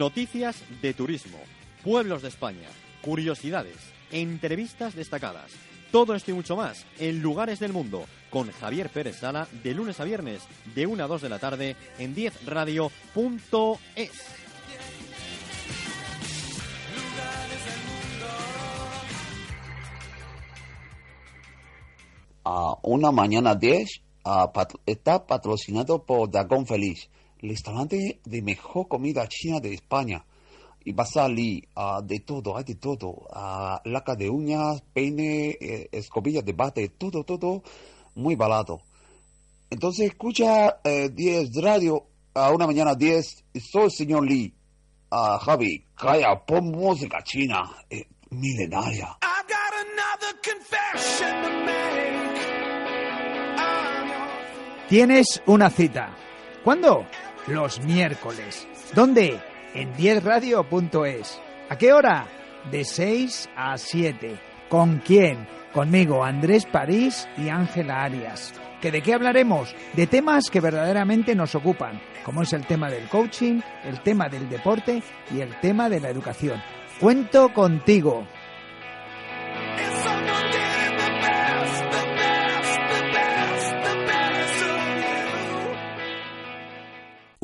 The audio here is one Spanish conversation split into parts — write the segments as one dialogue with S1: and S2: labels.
S1: Noticias de turismo, pueblos de España, curiosidades, entrevistas destacadas. Todo esto y mucho más en Lugares del Mundo con Javier Pérez Sala de lunes a viernes de 1 a 2 de la tarde en 10radio.es.
S2: a una mañana 10 ah, pat- está patrocinado por Dragón Feliz, el restaurante de mejor comida china de España. Y va a salir ah, de todo, hay de todo. ah, laca de uñas, peine, eh, escobillas de bate, todo, todo muy barato. Entonces escucha eh, 10 radio a una mañana 10. Soy el señor Lee. Ah, Javi, calla, pon música china, eh, milenaria.
S3: I've got another confession to make.
S4: Tienes una cita. ¿Cuándo? Los miércoles. ¿Dónde? En 10radio.es. ¿A qué hora? De 6 a 7. ¿Con quién? Conmigo, Andrés París y Ángela Arias. ¿Que ¿De qué hablaremos? De temas que verdaderamente nos ocupan, como es el tema del coaching, el tema del deporte y el tema de la educación. Cuento contigo.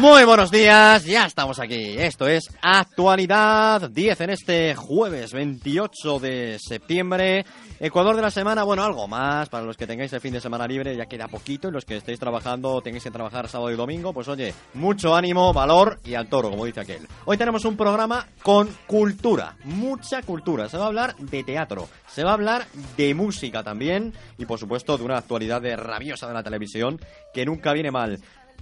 S1: Muy buenos días, ya estamos aquí. Esto es Actualidad 10 en este jueves 28 de septiembre. Ecuador de la semana, bueno, algo más para los que tengáis el fin de semana libre, ya queda poquito y los que estéis trabajando tengáis que trabajar sábado y domingo, pues oye, mucho ánimo, valor y al toro, como dice aquel. Hoy tenemos un programa con cultura, mucha cultura. Se va a hablar de teatro, se va a hablar de música también y por supuesto de una actualidad rabiosa de la televisión que nunca viene mal.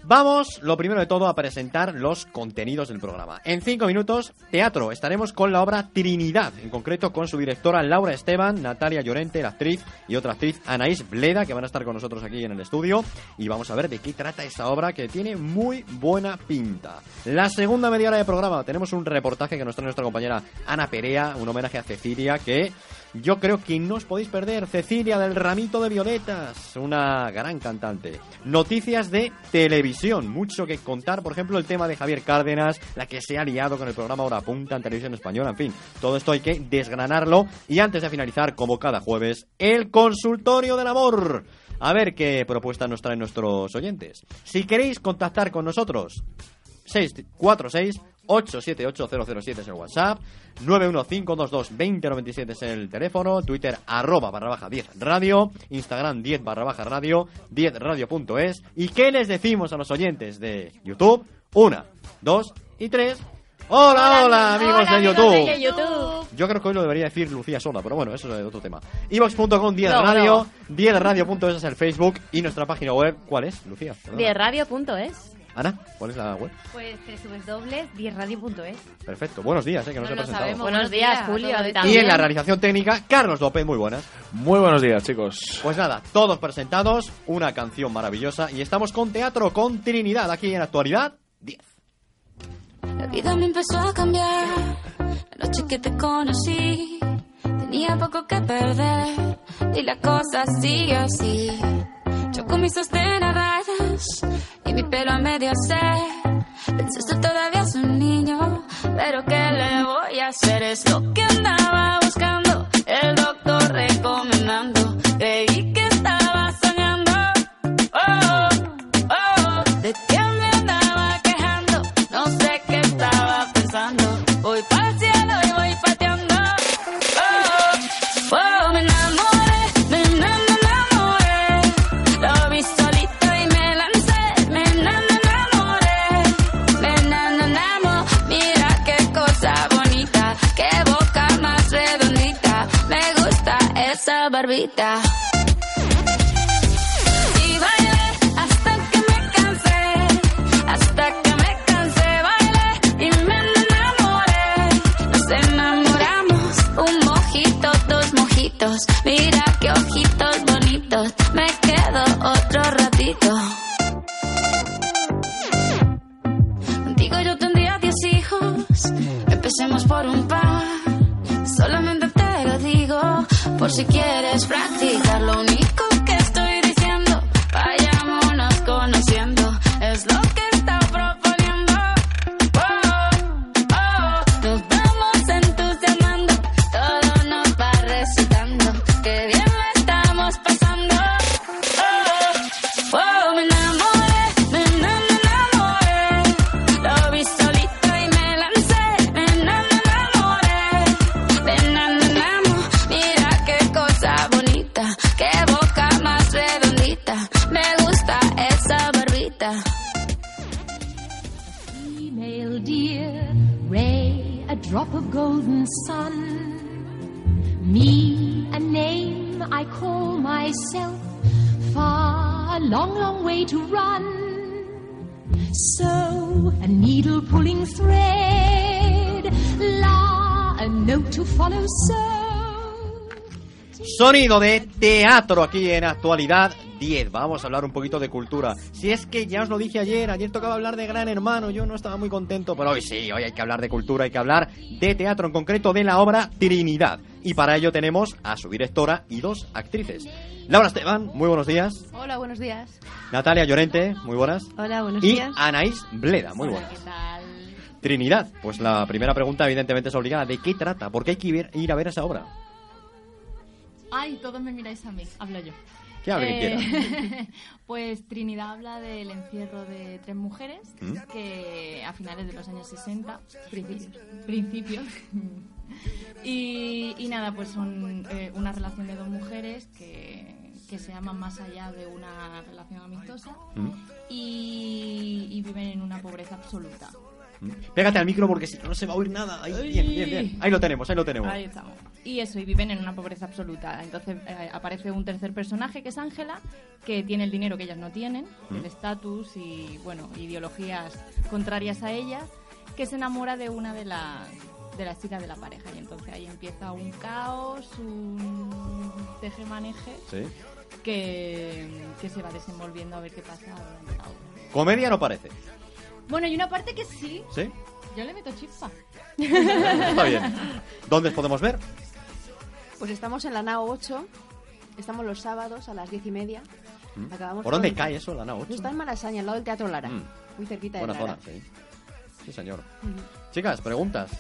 S1: Vamos, lo primero de todo, a presentar los contenidos del programa. En cinco minutos, teatro. Estaremos con la obra Trinidad, en concreto con su directora Laura Esteban, Natalia Llorente, la actriz, y otra actriz, Anaís Bleda, que van a estar con nosotros aquí en el estudio. Y vamos a ver de qué trata esa obra que tiene muy buena pinta. La segunda media hora de programa, tenemos un reportaje que nos trae nuestra compañera Ana Perea, un homenaje a Cecilia, que yo creo que no os podéis perder. Cecilia del Ramito de Violetas, una gran cantante. Noticias de televisión, mucho que contar. Por ejemplo, el tema de Javier Cárdenas, la que se ha liado con el programa Hora Punta en televisión española. En fin, todo esto hay que desgranarlo. Y antes de finalizar, como cada jueves, el consultorio del amor. A ver qué propuestas nos traen nuestros oyentes. Si queréis contactar con nosotros, 646 878-007 es el WhatsApp, 915222097 es el teléfono, Twitter arroba barra baja 10 radio, Instagram 10 barra baja radio, 10 radio.es. ¿Y qué les decimos a los oyentes de YouTube? Una, dos y tres. Hola, hola, hola, amigos, hola de amigos, de, YouTube. Yo creo que hoy lo debería decir Lucía sola, pero bueno, eso es otro tema. Evox.com 10
S5: no,
S1: radio, no. 10radio.es es el Facebook y nuestra página web, ¿cuál es, Lucía?
S5: 10radio.es.
S1: Ana, ¿cuál es la web?
S6: Pues www.diezradio.es.
S1: Perfecto. Buenos días, eh, que no,
S6: No sabemos.
S5: Buenos
S6: Buenos
S5: días,
S6: días,
S5: Julio.
S1: Y en la realización técnica, Carlos López, muy buenas.
S7: Muy buenos días, chicos.
S1: Pues nada, todos presentados, una canción maravillosa y estamos con teatro con Trinidad aquí en actualidad 10.
S5: La vida me empezó a cambiar. La noche que te conocí, tenía poco que perder. Y la cosa sigue así. Yo con mis sostén a y mi pelo a medio hacer. Pensaste todavía es un niño, pero ¿qué le voy a hacer? Es lo que andaba buscando, el doctor recomendando. Y bailé hasta que me cansé, hasta que me cansé, bailé y me enamoré. Nos enamoramos, un mojito, dos mojitos. Mira si quieres practicar.
S1: Sonido de teatro aquí en actualidad 10. Vamos a hablar un poquito de cultura. Si es que ya os lo dije ayer, ayer tocaba hablar de Gran Hermano, yo no estaba muy contento, pero hoy sí, hoy hay que hablar de cultura, hay que hablar de teatro, en concreto de la obra Trinidad. Y para ello tenemos a su directora y dos actrices. Laura Esteban, muy buenos días.
S6: Hola, buenos días.
S1: Natalia Llorente, muy buenas.
S6: Hola, buenos
S1: y
S6: días.
S1: Anaís Bleda, muy buenas.
S6: ¿Qué tal?
S1: Trinidad, pues la primera pregunta evidentemente es obligada. ¿De qué trata? ¿Por qué hay que ir a ver esa obra?
S8: Ay, todos me miráis a mí, hablo yo.
S1: Hable quien
S8: Eh, pues Trinidad habla del encierro de tres mujeres
S1: ¿Mm?
S8: que a finales de los años 60, principios, principios y, y nada, pues son eh, una relación de dos mujeres que, que se aman más allá de una relación amistosa
S1: ¿Mm?
S8: y, y viven en una pobreza absoluta.
S1: Pégate al micro porque si no, no se va a oír nada. Ahí, bien, bien, bien. Ahí lo tenemos, ahí lo tenemos.
S8: Ahí estamos. Y eso, y viven en una pobreza absoluta. Entonces eh, aparece un tercer personaje que es Ángela, que tiene el dinero que ellas no tienen,
S1: Mm.
S8: el estatus y, bueno, ideologías contrarias a ella, que se enamora de una de las de las chicas de la pareja. Y entonces ahí empieza un caos, un teje-maneje
S1: Sí.
S8: que, que se va desenvolviendo a ver qué pasa durante la obra.
S1: Comedia no parece.
S8: Bueno, hay una parte que sí.
S1: ¿Sí?
S8: Yo le meto chispa.
S1: Está bien. ¿Dónde os podemos ver?
S9: Pues estamos en la NAO 8. Estamos los sábados a las diez y media.
S1: ¿Mm?
S9: Acabamos
S1: ¿Por dónde cae eso, la NAO 8?
S9: Está en Malasaña, al lado del Teatro Lara.
S1: Mm.
S9: Muy cerquita de
S1: Buena
S9: Lara.
S1: zona, sí. Sí, señor. Chicas, preguntas.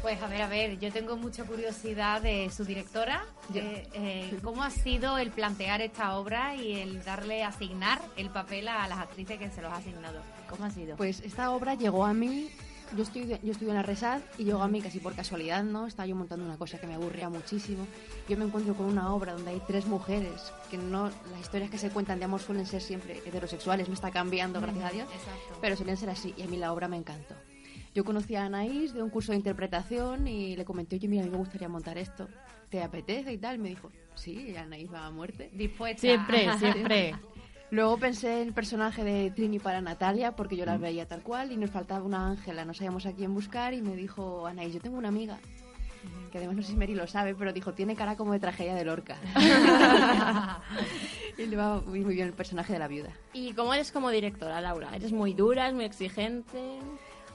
S6: Pues a ver, a ver, yo tengo mucha curiosidad de su directora. de, eh, ¿Cómo ha sido el plantear esta obra y el darle, asignar el papel a las actrices que se los ha asignado? ¿Cómo ha sido?
S9: Pues esta obra llegó a mí. Yo estoy, yo estudio en la Resad y llegó a mí casi por casualidad, ¿no? Estaba yo montando una cosa que me aburría muchísimo. Yo me encuentro con una obra donde hay tres mujeres, que no, las historias que se cuentan de amor suelen ser siempre heterosexuales, me está cambiando, gracias a Dios,
S6: Exacto.
S9: pero suelen ser así y a mí la obra me encantó. Yo conocí a Anaís de un curso de interpretación y le comenté, oye, mira, a mí me gustaría montar esto. ¿Te apetece y tal? Me dijo, sí, Anaís va a muerte.
S6: Dispuesta.
S8: Siempre, siempre.
S9: Luego pensé en el personaje de Trini para Natalia, porque yo
S1: Mm.
S9: las veía tal cual, y nos faltaba una Ángela, no sabíamos a quién buscar, y me dijo, Anaís, yo tengo una amiga, que además no sé si Mary lo sabe, pero dijo, tiene cara como de tragedia de Lorca. y le va muy, muy bien el personaje de la viuda.
S10: ¿Y cómo eres como directora, Laura? ¿Eres muy dura, es muy exigente?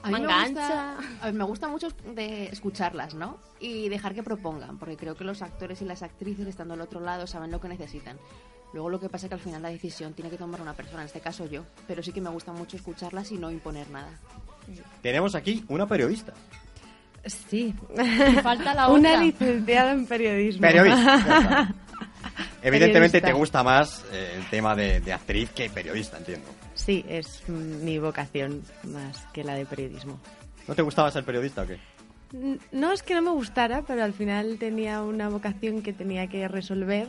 S9: A mí
S10: me
S9: gusta, a me gusta mucho de escucharlas, ¿no? Y dejar que propongan, porque creo que los actores y las actrices, estando al otro lado, saben lo que necesitan. Luego lo que pasa es que al final la decisión tiene que tomar una persona, en este caso yo. Pero sí que me gusta mucho escucharlas y no imponer nada.
S1: Tenemos aquí una periodista.
S11: Sí.
S8: Falta la
S11: Una
S8: otra.
S11: licenciada en periodismo.
S1: Periodista. Evidentemente
S11: Periodista.
S1: te gusta más eh, el tema de, de actriz que periodista, entiendo.
S11: Sí, es mi vocación más que la de periodismo.
S1: ¿No te gustaba ser periodista o qué?
S11: No es que no me gustara, pero al final tenía una vocación que tenía que resolver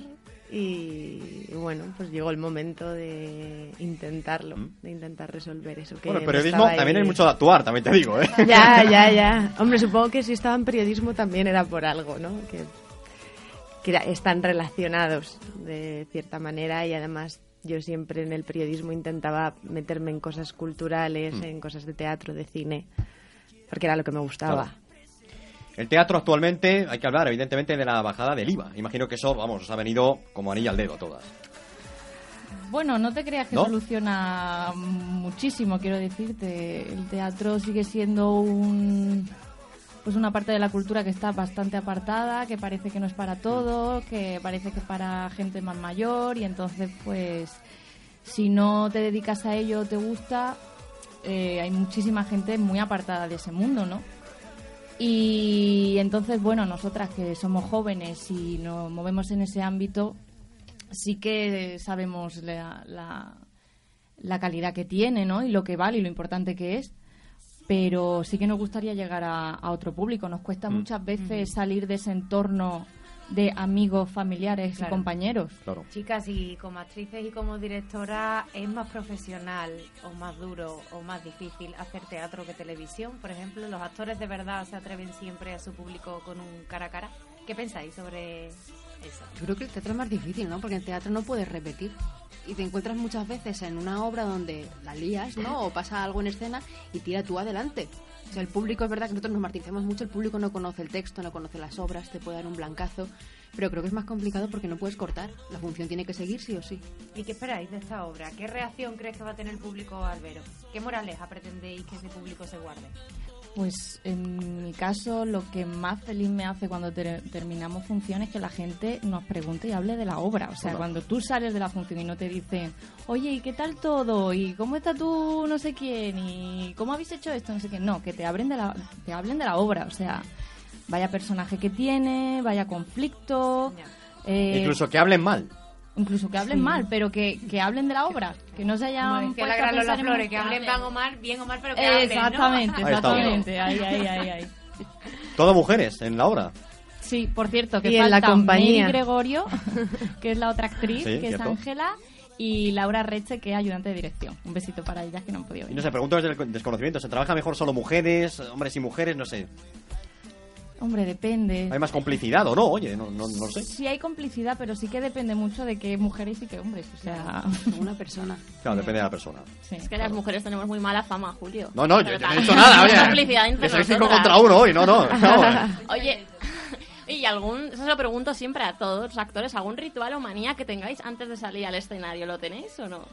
S11: y bueno, pues llegó el momento de intentarlo, de intentar resolver eso que
S1: Mm. Bueno, el periodismo también hay mucho de actuar, también te digo, ¿eh?
S11: Ya, ya, ya. Hombre, supongo que si estaba en periodismo también era por algo, ¿no? Que, están relacionados de cierta manera y además yo siempre en el periodismo intentaba meterme en cosas culturales,
S1: Mm.
S11: en cosas de teatro, de cine, porque era lo que me gustaba.
S1: Claro. El teatro actualmente, hay que hablar evidentemente de la bajada del IVA. Imagino que eso, vamos, os ha venido como anilla al dedo a todas.
S8: Bueno, no te creas que
S1: ¿No?
S8: soluciona muchísimo, quiero decirte. El teatro sigue siendo un pues una parte de la cultura que está bastante apartada, que parece que no es para todo, que parece que es para gente más mayor y entonces pues si no te dedicas a ello, te gusta, eh, hay muchísima gente muy apartada de ese mundo, ¿no? Y entonces, bueno, nosotras que somos jóvenes y nos movemos en ese ámbito, sí que sabemos la, la, la calidad que tiene, ¿no? Y lo que vale y lo importante que es. Pero sí que nos gustaría llegar a, a otro público. Nos cuesta
S1: Mm.
S8: muchas veces salir de ese entorno de amigos, familiares
S6: Claro.
S8: y compañeros.
S6: Chicas, y como actrices y como directora, ¿es más profesional o más duro o más difícil hacer teatro que televisión? Por ejemplo, ¿los actores de verdad se atreven siempre a su público con un cara a cara? ¿Qué pensáis sobre eso?
S9: Yo creo que el teatro es más difícil, ¿no? Porque en teatro no puedes repetir. Y te encuentras muchas veces en una obra donde la lías, ¿no? O pasa algo en escena y tira tú adelante. O sea, el público es verdad que nosotros nos martirizamos mucho, el público no conoce el texto, no conoce las obras, te puede dar un blancazo, pero creo que es más complicado porque no puedes cortar. La función tiene que seguir sí o sí.
S6: ¿Y qué esperáis de esta obra? ¿Qué reacción crees que va a tener el público al? ¿Qué moraleja pretendéis que ese público se guarde?
S8: Pues en mi caso lo que más feliz me hace cuando ter- terminamos función es que la gente nos pregunte y hable de la obra. O sea,
S12: Hola.
S8: cuando tú sales de la función y no te dicen, oye, ¿y qué tal todo? ¿Y cómo está tú no sé quién? ¿Y cómo habéis hecho esto? No sé qué. No, que te, abren de la, te hablen de la obra. O sea, vaya personaje que tiene, vaya conflicto. eh,
S1: Incluso que hablen mal.
S8: Incluso que hablen
S6: Sí.
S8: mal, pero que, que hablen de la obra. Que no se hayan
S6: Como decía la gran Lola Flores, que hablen bien o mal, bien o mal, pero que hablen, ¿no?
S8: Exactamente,
S1: Ahí
S8: exactamente. Ahí, ahí, ahí, ahí.
S1: Todo mujeres en la obra.
S8: Sí, por cierto, que
S11: Y en la
S8: falta
S11: compañía.
S8: Mary Gregorio, que es la otra actriz,
S1: Sí,
S8: que es. Ángela, y Laura Reche, que es ayudante de dirección. Un besito para ellas que no han podido
S1: Y
S8: venir.
S1: no sé, pregunto desde el desconocimiento. ¿Se trabaja mejor solo mujeres, hombres y mujeres? No sé.
S8: Hombre, depende.
S1: ¿Hay más complicidad o no? Oye, no, no, no sé.
S8: Sí hay complicidad, pero sí que depende mucho de qué mujeres y qué hombres. O sea,
S9: una persona.
S1: Claro, depende de la persona.
S10: Es que las mujeres tenemos muy mala fama, Julio.
S1: No, no, yo, no he dicho nada, oye.
S10: Complicidad entre
S1: Que cinco contra uno hoy, no. no.
S10: Oye, y algún, eso se lo pregunto siempre a todos los actores, ¿algún ritual o manía que tengáis antes de salir al escenario? ¿Lo tenéis o no?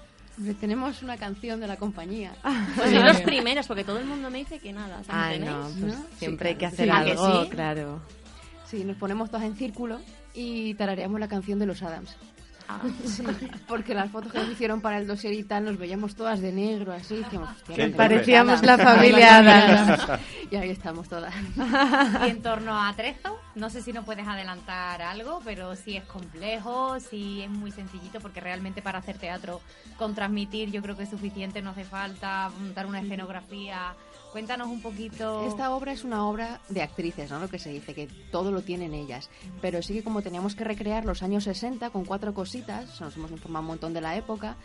S9: Tenemos una canción de la compañía.
S10: Pues sois los primeros, porque todo el mundo me dice que nada. ¿sabes?
S11: Ay, no, siempre hay que hacer
S9: Sí, ¿a que
S11: algo,
S9: sí?
S11: claro.
S9: Sí, nos ponemos todas en círculo y tarareamos la canción de los Adams.
S10: Ah.
S9: Sí, porque las fotos que nos hicieron para el dossier y tal nos veíamos todas de negro, así.
S1: Qué
S11: Parecíamos la familia Adams.
S9: y ahí estamos todas.
S6: Y en torno a Trezo, no sé si nos puedes adelantar algo, pero si es complejo, si es muy sencillito, porque realmente para hacer teatro, con transmitir, yo creo que es suficiente, no hace falta montar una escenografía. Cuéntanos un poquito.
S9: Esta obra es una obra de actrices, ¿no? Lo que se dice, que todo lo tienen ellas. Pero sí que como teníamos que recrear los años 60 con cuatro cositas, nos hemos informado un montón de la época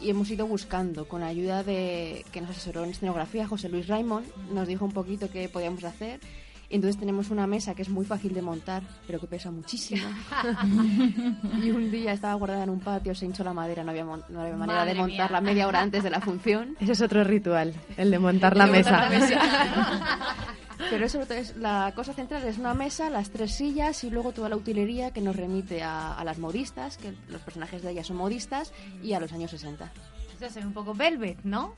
S9: y hemos ido buscando con ayuda de que nos asesoró en escenografía José Luis Raimond, nos dijo un poquito qué podíamos hacer. Entonces tenemos una mesa que es muy fácil de montar, pero que pesa muchísimo. y un día estaba guardada en un patio, se hinchó la madera, no había, mon- no había manera
S11: Madre
S9: de montarla
S11: mía.
S9: media hora antes de la función.
S11: Ese es otro ritual, el de montar la
S9: De montar
S11: mesa.
S9: la Pero eso es la cosa central es una mesa, las tres sillas y luego toda la utilería que nos remite a, a las modistas, que los personajes de ellas son modistas, y a los años 60.
S6: Eso es un poco Velvet, ¿no?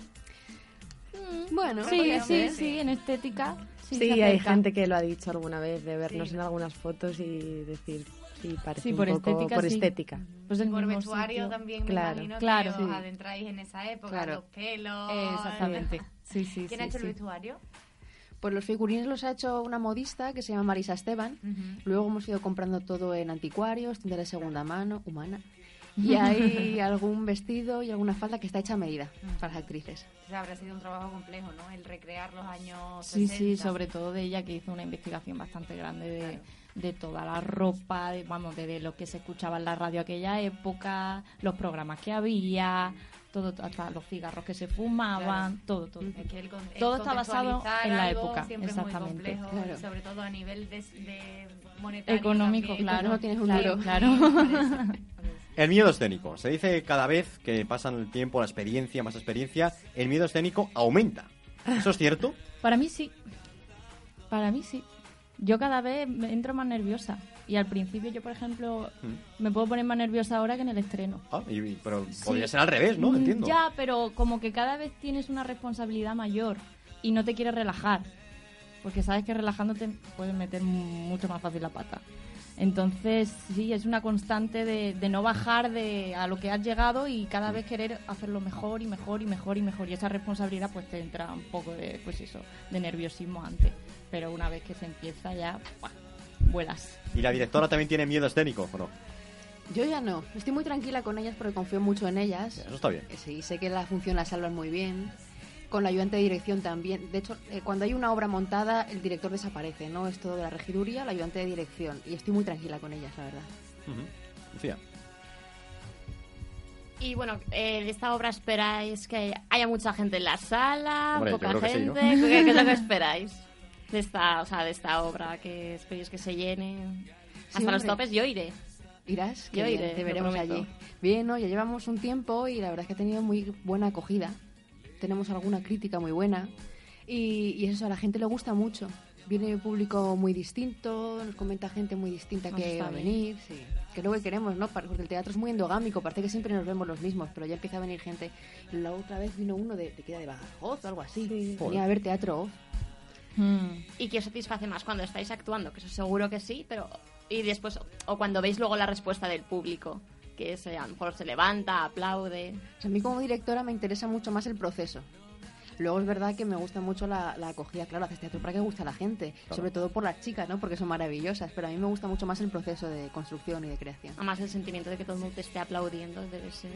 S9: Bueno,
S8: sí, sí, sí, en estética. Sí,
S11: hay gente que lo ha dicho alguna vez, de vernos
S8: Sí.
S11: en algunas fotos y decir, sí, parece
S8: Sí,
S11: un
S8: por
S11: poco
S8: estética,
S11: por
S8: sí.
S11: estética.
S8: Pues
S6: Por vestuario
S8: sitio.
S6: también me
S11: Claro.
S6: imagino
S8: Claro.
S6: que os adentráis en esa época,
S9: Claro.
S6: los pelos...
S8: Exactamente. Sí, sí,
S6: ¿Quién
S8: sí,
S6: ha hecho
S8: sí.
S6: el vestuario?
S9: Pues los figurines los ha hecho una modista que se llama Marisa Esteban. Luego hemos ido comprando todo en anticuarios, tienda de segunda mano, humana. Y hay algún vestido y alguna falda que está hecha a medida para las actrices.
S6: O sea, habrá sido un trabajo complejo, ¿no? El recrear los años
S8: Sí,
S6: 60.
S8: sí, sobre todo de ella que hizo una investigación bastante grande de, de toda la ropa, de, vamos, de, de lo que se escuchaba en la radio aquella época, los programas que había, todo, hasta los cigarros que se fumaban,
S6: Claro.
S8: todo, todo.
S6: Es que el el
S8: todo está basado en la
S6: algo
S8: época,
S6: siempre es muy
S8: exactamente.
S6: complejo,
S8: Claro.
S6: y sobre todo a nivel de, de monetario
S8: Económico,
S6: también.
S8: claro.
S9: no tienes un
S8: claro.
S1: El miedo escénico. Se dice que cada vez que pasan el tiempo, la experiencia, más experiencia, el miedo escénico aumenta. ¿Eso es cierto?
S8: Para mí sí. Para mí sí. Yo cada vez me entro más nerviosa. Y al principio yo, por ejemplo,
S1: Mm.
S8: me puedo poner más nerviosa ahora que en el estreno.
S1: Ah, y- pero
S8: Sí.
S1: podría ser al revés, ¿no?
S8: Mm,
S1: Entiendo.
S8: Ya, pero como que cada vez tienes una responsabilidad mayor y no te quieres relajar. Porque sabes que relajándote puedes meter mucho más fácil la pata. Entonces, sí, es una constante de, de no bajar de a lo que has llegado y cada vez querer hacerlo mejor y mejor y mejor y mejor. Y esa responsabilidad pues te entra un poco de, pues eso, de nerviosismo antes. Pero una vez que se empieza ya, ¡buah! vuelas.
S1: ¿Y la directora también tiene miedo escénico o no?
S9: Yo ya no. Estoy muy tranquila con ellas porque confío mucho en ellas.
S1: Eso está bien.
S9: Sí, sé que la función la salvan muy bien. Con la ayudante de dirección también. De hecho, eh, cuando hay una obra montada, el director desaparece, ¿no? Es todo de la regiduría, la ayudante de dirección. Y estoy muy tranquila con ellas, la verdad.
S1: Ujú. Lucía.
S10: Y bueno, eh, de esta obra esperáis que haya mucha gente en la sala,
S1: Hombre,
S10: poca
S1: creo que sí,
S10: gente.
S1: ¿no?
S10: ¿Qué, qué es lo que esperáis de esta, o sea, de esta obra? que esperéis que se llene hasta
S9: Sí,
S10: los topes? Yo iré.
S9: Irás,
S10: Yo
S9: que
S10: iré,
S9: te veremos allí. Bien, ¿no? Ya llevamos un tiempo y la verdad es que ha tenido muy buena acogida. Tenemos alguna crítica muy buena. Y, y eso, a la gente le gusta mucho. Viene un público muy distinto, nos comenta gente muy distinta que va a venir. Sí. Que es lo que queremos, ¿no? Porque el teatro es muy endogámico, parece que siempre nos vemos los mismos, pero ya empieza a venir gente. La otra vez vino uno de, de, que era de Badajoz o algo así. Venía a ver teatro off.
S10: ¿Y qué os satisface más cuando estáis actuando? Que eso seguro que sí, pero... Y después, o cuando veis luego la respuesta del público, que es, eh, a lo mejor se levanta, aplaude...
S9: A mí como directora me interesa mucho más el proceso. Luego es verdad que me gusta mucho la, la acogida, claro, haces teatro para que gusta a la gente, sobre todo por las chicas, ¿no? Porque son maravillosas, pero a mí me gusta mucho más el proceso de construcción y de creación.
S10: Además el sentimiento de que todo el mundo te esté aplaudiendo debe ser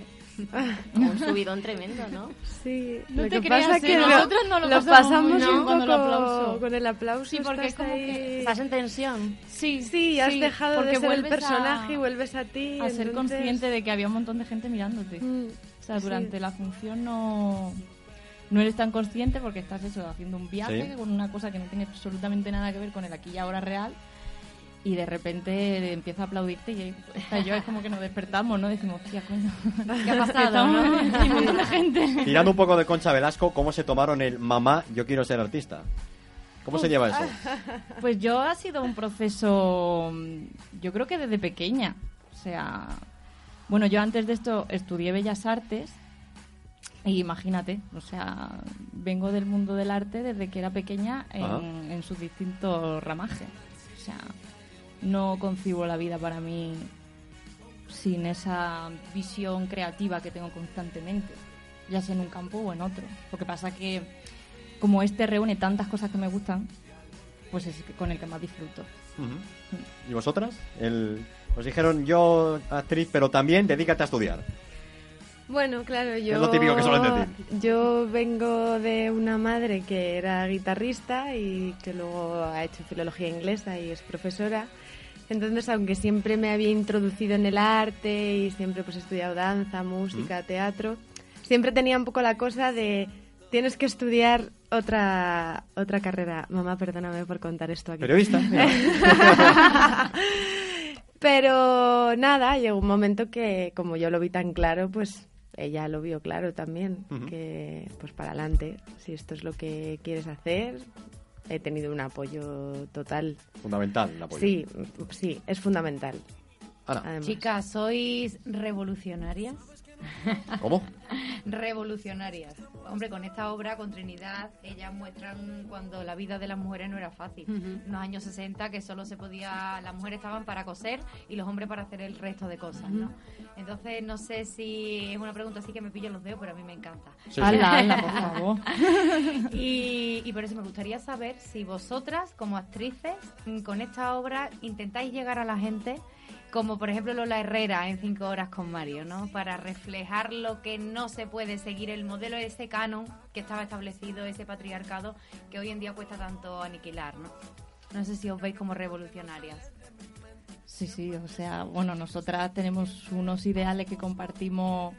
S10: como un subidón tremendo, ¿no?
S11: Sí,
S8: No
S11: lo
S8: te
S11: que
S8: creas,
S11: pasa
S8: ¿eh?
S11: que
S8: Nosotros no lo
S11: lo
S8: pasamos
S11: pasamos un
S8: con el
S11: poco
S8: aplauso.
S11: con el aplauso.
S8: Sí, porque es
S11: estás
S8: como
S11: ahí-
S8: que
S10: Estás en tensión.
S8: Sí,
S11: Sí, has
S8: sí,
S11: dejado de
S8: porque
S11: ser el
S8: vuelves a-
S11: personaje y vuelves a ti.
S8: a ser
S11: entonces-
S8: consciente de que había un montón de gente mirándote.
S11: Mm,
S8: O sea,
S11: sí.
S8: durante la función no, no eres tan consciente porque estás eso, haciendo un viaje
S1: Sí.
S8: con una cosa que no tiene absolutamente nada que ver con el aquí y ahora real y de repente empieza a aplaudirte y yo es como que nos despertamos, ¿no? Decimos, tía, coño,
S6: ¿Qué ha pasado,
S8: Estamos-
S6: no?
S8: gente.
S1: Tirando un poco de Concha Velasco, ¿cómo se tomaron el mamá, yo quiero ser artista? ¿Cómo se lleva eso?
S8: Pues yo ha sido un proceso, yo creo que desde pequeña. O sea, bueno, yo antes de esto estudié Bellas Artes y imagínate, o sea, vengo del mundo del arte desde que era pequeña
S1: Ajá.
S8: en, en sus distintos ramajes. O sea, no concibo la vida para mí sin esa visión creativa que tengo constantemente, ya sea en un campo o en otro. Lo que pasa que como este reúne tantas cosas que me gustan, pues es con el que más disfruto.
S1: Ujú. ¿Y vosotras? El... Os dijeron, yo actriz, pero también dedícate a estudiar.
S11: Bueno, claro, yo.
S1: lo típico que suelen decir.
S11: Yo vengo de una madre que era guitarrista y que luego ha hecho filología inglesa y es profesora. Entonces, aunque siempre me había introducido en el arte y siempre pues he estudiado danza, música, teatro, siempre tenía un poco la cosa de tienes que estudiar otra otra carrera. Mamá, perdóname por contar esto aquí.
S1: Periodista.
S11: Pero nada, llegó un momento que como yo lo vi tan claro, pues ella lo vio claro también, que pues para adelante, si esto es lo que quieres hacer, he tenido un apoyo total.
S1: Fundamental el apoyo.
S11: Sí, sí, es fundamental.
S6: Chicas, ¿sois revolucionarias?
S1: ¿Cómo?
S6: Revolucionarias. Hombre, con esta obra, con Trinidad, ellas muestran cuando la vida de las mujeres no era fácil. En los años 60 que solo se podía, las mujeres estaban para coser y los hombres para hacer el resto de cosas, ¿no? Entonces, no sé si es una pregunta así que me pillo los dedos, pero a mí me encanta.
S8: Sí, sí. Ala, ala, por favor.
S6: y, y por eso me gustaría saber si vosotras, como actrices, con esta obra intentáis llegar a la gente como por ejemplo Lola Herrera en Cinco horas con Mario, ¿no? Para reflejar lo que no se puede seguir, el modelo, ese canon que estaba establecido, ese patriarcado que hoy en día cuesta tanto aniquilar, ¿no? No sé si os veis como revolucionarias.
S8: Sí, sí, o sea, bueno, nosotras tenemos unos ideales que compartimos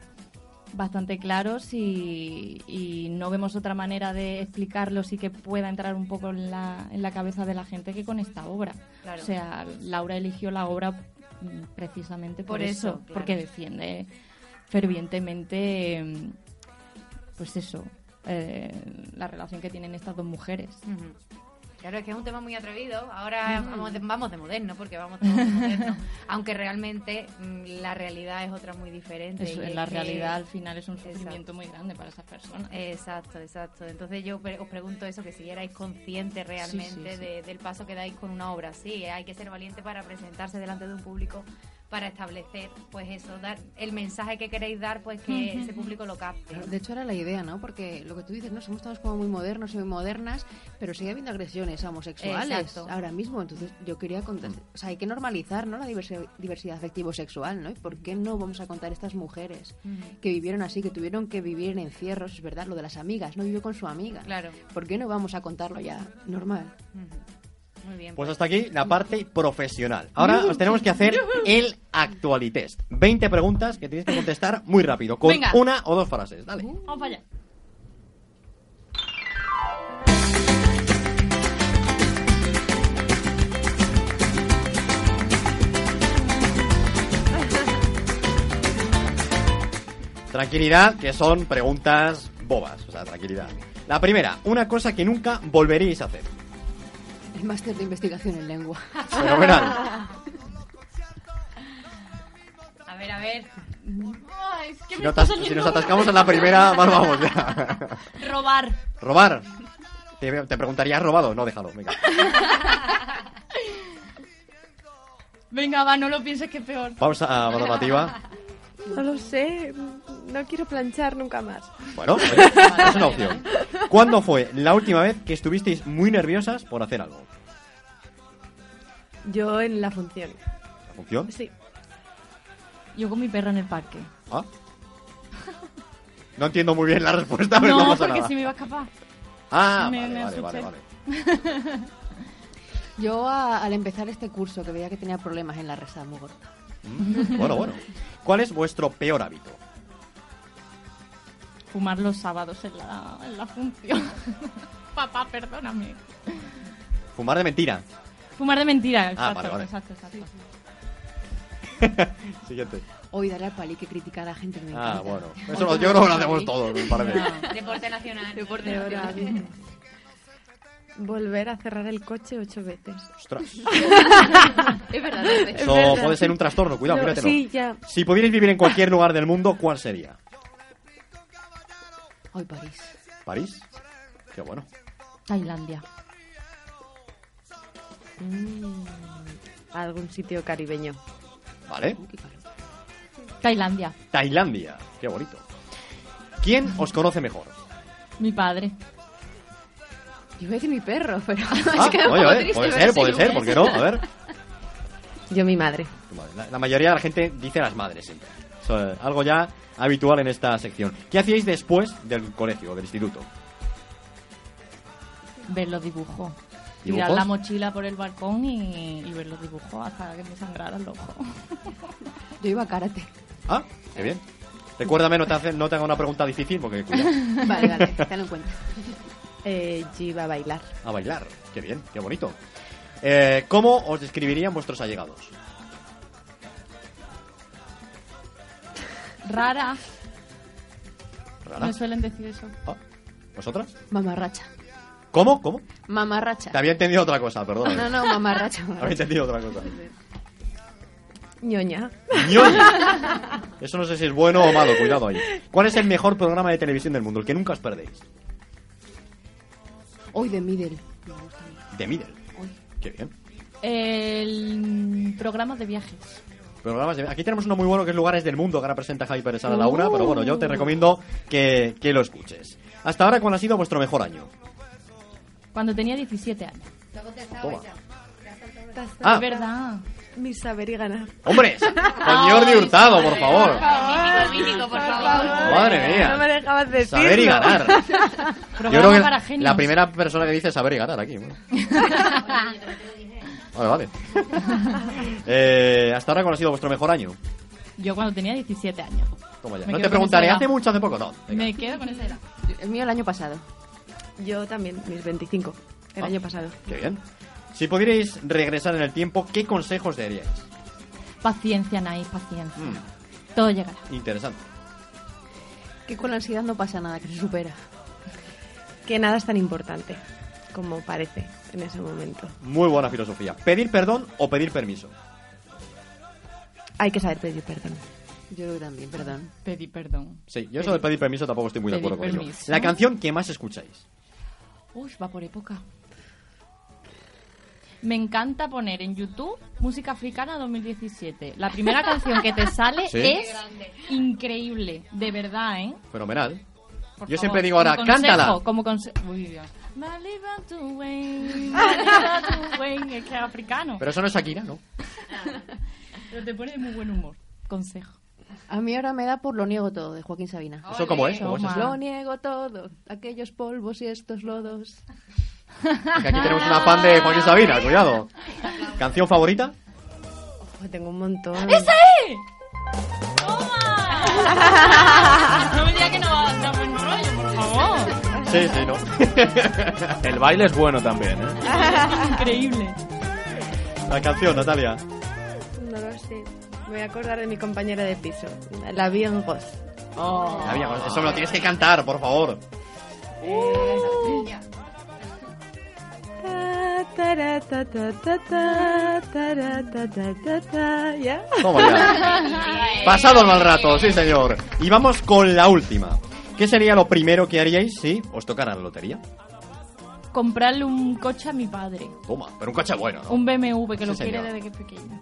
S8: bastante claros y, y no vemos otra manera de explicarlos y que pueda entrar un poco en la, en la cabeza de la gente que con esta obra.
S6: Claro.
S8: O sea, Laura eligió la obra precisamente por,
S6: Por eso,
S8: eso,
S6: claro.
S8: porque defiende fervientemente, pues eso, eh, la relación que tienen estas dos mujeres.
S6: Claro, es que es un tema muy atrevido. Ahora vamos, de, vamos de moderno, porque vamos todos de moderno. Aunque realmente mm, la realidad es otra muy diferente.
S8: Eso, la
S6: que-
S8: realidad al final es un sufrimiento
S6: Exacto.
S8: muy grande para esas personas.
S6: Exacto, exacto. Entonces yo pre- os pregunto eso, que si erais conscientes realmente
S8: Sí, sí, sí.
S6: de- del paso que dais con una obra así. Hay que ser valiente para presentarse delante de un público, para establecer, pues eso, dar el mensaje que queréis dar, pues que ese público lo capte.
S9: De hecho, era la idea, ¿no? Porque lo que tú dices, no somos todos como muy modernos y muy modernas, pero sigue habiendo agresiones homosexuales
S6: Exacto.
S9: ahora mismo. Entonces, yo quería contar, o sea, hay que normalizar, ¿no? La diversi- diversidad afectivo-sexual, ¿no? ¿Y por qué no vamos a contar estas mujeres que vivieron así, que tuvieron que vivir en encierros, es verdad, lo de las amigas, no vivió con su amiga.
S6: Claro.
S9: ¿Por qué no vamos a contarlo ya normal?
S6: Muy bien.
S1: Pues hasta aquí la parte profesional. Ahora os tenemos que hacer el actualitest. 20 preguntas que tenéis que contestar muy rápido, con
S8: Venga.
S1: una o dos frases. Dale.
S8: Vamos para allá.
S1: Tranquilidad, que son preguntas bobas. O sea, tranquilidad. La primera, una cosa que nunca volveríais a hacer.
S9: El máster de investigación en lengua.
S1: Fenomenal.
S6: A ver, a ver.
S8: Ay, es que
S1: Si,
S8: me
S1: no
S8: está
S1: atas-
S8: saliendo
S1: si nos atascamos en la primera, mal vamos ya.
S8: Robar.
S1: Robar. Te, te preguntaría, ¿has robado? No, déjalo, venga.
S8: Venga, va, no lo pienses que es peor.
S1: Pausa valorativa.
S11: No lo sé, no quiero planchar nunca más.
S1: Bueno, es una opción. ¿Cuándo fue la última vez que estuvisteis muy nerviosas por hacer algo?
S11: Yo en la función.
S1: ¿La función?
S11: Sí.
S8: Yo con mi perra en el parque.
S1: ¿Ah? No entiendo muy bien la respuesta, pero no,
S8: no,
S1: pasa
S8: porque
S1: nada.
S8: si me iba a escapar.
S1: Ah,
S8: Me-
S1: vale,
S8: me
S1: vale, vale.
S9: Yo a- al empezar este curso que veía que tenía problemas en la resa muy gorda.
S1: Mm, Bueno, bueno. ¿Cuál es vuestro peor hábito?
S8: Fumar los sábados en la, en la función. Papá, perdóname.
S1: Fumar de mentira.
S8: Fumar de mentira, exacto.
S1: Ah, vale, vale.
S8: exacto, exacto.
S1: Siguiente.
S9: Hoy daré al pali que critica a la gente que me
S1: Ah,
S9: encanta.
S1: bueno. Eso lo- yo creo que lo hacemos todos, me parece.
S6: Deporte nacional.
S9: Deporte nacional.
S11: Volver a cerrar el coche ocho veces.
S1: Ostras.
S9: Es verdad, es verdad.
S1: Eso
S11: verdad.
S1: puede ser un trastorno, cuidado,
S11: No,
S1: míratelo.
S11: sí, ya.
S1: Si pudierais vivir en cualquier lugar del mundo, ¿cuál sería?
S9: Hoy París.
S1: ¿París? Qué bueno.
S8: Tailandia.
S11: Mm, algún sitio caribeño.
S1: ¿Vale?
S8: Tailandia.
S1: Tailandia. Qué bonito. ¿Quién os conoce mejor?
S8: Mi padre.
S9: Yo iba a decir mi perro, pero
S1: Ah,
S9: es que
S1: oye, oye,
S9: triste
S1: puede ser, puede ser. ¿por qué no? A ver.
S11: Yo mi madre.
S1: La, la mayoría de la gente dice las madres siempre. Eh, algo ya habitual en esta sección. ¿Qué hacíais después del colegio, del instituto?
S8: Ver los dibujos.
S1: ¿Dibujos?
S8: Tirar la mochila por el balcón y, y ver los dibujos hasta que me sangrara el ojo.
S9: Yo iba a karate.
S1: Ah, qué bien. Recuérdame, no te, hace- no te haga una pregunta difícil porque cuidado.
S9: Vale, vale, tenlo en cuenta.
S11: Eh, yo iba a bailar.
S1: A bailar. Qué bien, qué bonito. Eh, ¿Cómo os describirían vuestros allegados?
S8: Rara.
S1: ¿Rara?
S8: Me suelen decir eso.
S1: Ah, ¿Vosotras?
S9: Mamarracha.
S1: ¿Cómo? ¿Cómo?
S9: Mamarracha.
S1: Te había entendido otra cosa, perdón.
S9: No, no, mamarracha.
S1: Había entendido otra cosa.
S11: ñoña.
S1: ñoña. Eso no sé si es bueno o malo, cuidado ahí. ¿Cuál es el mejor programa de televisión del mundo? El que nunca os perdéis.
S9: Hoy de Middle.
S1: The Middle. Qué bien.
S8: El programa de viajes.
S1: Programas de- Aquí tenemos uno muy bueno que es Lugares del Mundo, que ahora presenta Javi Pérez a la una,
S8: Uh.
S1: pero bueno, yo te recomiendo que, que lo escuches. Hasta ahora, ¿cuál ha sido vuestro mejor año?
S8: Cuando tenía 17 años.
S1: Toma. Ah.
S8: Es verdad.
S11: Mi saber y ganar.
S1: ¡Hombre! Con Jordi Hurtado, por favor.
S6: Mítico, mítico, por favor.
S1: Madre mía.
S11: No me dejabas decirlo.
S1: Saber y ganar. Yo creo
S8: para
S1: que
S8: genios.
S1: la primera persona que dice saber y ganar aquí. bueno. Vale, vale. Eh, hasta ahora, ¿cuál ha sido vuestro mejor año?
S8: Yo cuando tenía 17 años.
S1: Toma ya.
S8: Me
S1: No
S8: quedo
S1: te
S8: con
S1: preguntaré,
S8: esa
S1: ¿hace mucho, hace poco? No. venga.
S8: Me quedo con esa edad.
S9: El mío el año pasado.
S11: Yo también, mis 25, el
S1: Ah.
S11: año pasado.
S1: Qué bien. Si pudierais regresar en el tiempo, ¿qué consejos daríais?
S8: Paciencia, Naís, paciencia.
S1: Mm,
S8: Todo llegará.
S1: interesante.
S9: Que con la ansiedad no pasa nada, que se supera.
S11: Que nada es tan importante como parece en ese momento.
S1: Muy buena filosofía. ¿Pedir perdón o pedir permiso?
S11: Hay que saber pedir perdón.
S9: Yo creo que también, perdón.
S8: Pedí perdón.
S1: Sí, yo eso de pedir permiso tampoco estoy muy de
S8: Pedir
S1: acuerdo con ello.
S8: permiso.
S1: La canción que más escucháis.
S8: Uy, va por época. Me encanta poner en YouTube música africana 2017. La primera canción que te sale
S1: Sí.
S8: es increíble, de verdad, ¿eh?
S1: Fenomenal.
S8: Por
S1: Yo
S8: favor,
S1: siempre digo ahora,
S8: como consejo,
S1: cántala.
S8: Como consejo. Uy, Dios. Es que es africano.
S1: Pero eso no es Shakira, ¿no?
S8: Pero te pone de muy buen humor. Consejo.
S9: A mí ahora me da por Lo niego todo, de Joaquín Sabina.
S1: ¿Eso cómo es? ¿Cómo es eso?
S9: Lo niego todo, aquellos polvos y estos lodos.
S1: Que aquí tenemos una fan de Joaquín Sabina, cuidado. ¿Canción favorita?
S11: Ojo, tengo un montón.
S8: ¡Esa es! ¡Toma! No me digas que no va a dar buen rollo, por favor.
S1: Sí, sí, ¿no?
S7: El baile es bueno también, ¿eh?
S8: Increíble.
S1: La canción, Natalia.
S11: No lo sé. Me voy a acordar de mi compañera de piso, la bien Goz.
S1: Natalia, Eso me lo tienes que cantar, por favor.
S11: Ta, ¿Ya?
S1: Toma ya. Pasado el mal rato, sí señor. Y vamos con la última. ¿Qué sería lo primero que haríais si os tocara la lotería?
S8: Comprarle un coche a mi padre.
S1: Toma, pero un coche bueno, ¿no?
S8: Un BMW que lo quiere desde que es pequeño.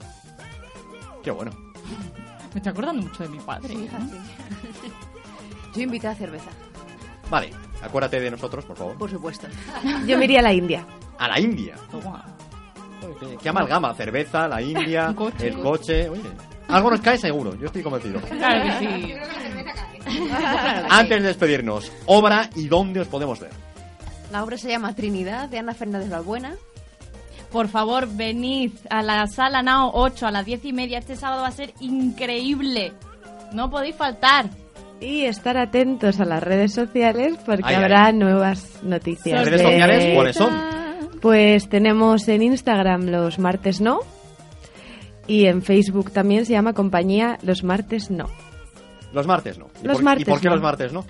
S1: Qué bueno.
S8: Me estoy acordando mucho de mi padre. ¿eh?
S9: Yo invité a cerveza,
S1: Vale, acuérdate de nosotros, por favor.
S9: por supuesto.
S11: Yo me iría a la India.
S1: A la India. Qué, qué amalgama, cerveza, la India,
S8: coche.
S1: el coche. Oye, algo nos cae seguro, yo estoy convencido.
S8: Claro que sí.
S1: Antes de despedirnos, obra y dónde os podemos ver.
S9: La obra se llama Trinidad, de Ana Fernández Balbuena.
S8: Por favor, venid a la sala Nao 8 a las 10 y media. Este sábado va a ser increíble. No podéis faltar.
S11: Y estar atentos a las redes sociales porque
S1: Ay, ay.
S11: habrá nuevas noticias.
S1: ¿Las redes
S11: de-
S1: sociales cuáles son?
S11: Pues tenemos en Instagram los martes no y en Facebook también se llama compañía los martes no.
S1: Los martes no. ¿Y
S11: Los
S1: por,
S11: martes
S1: ¿Y por qué
S11: no.
S1: los martes no?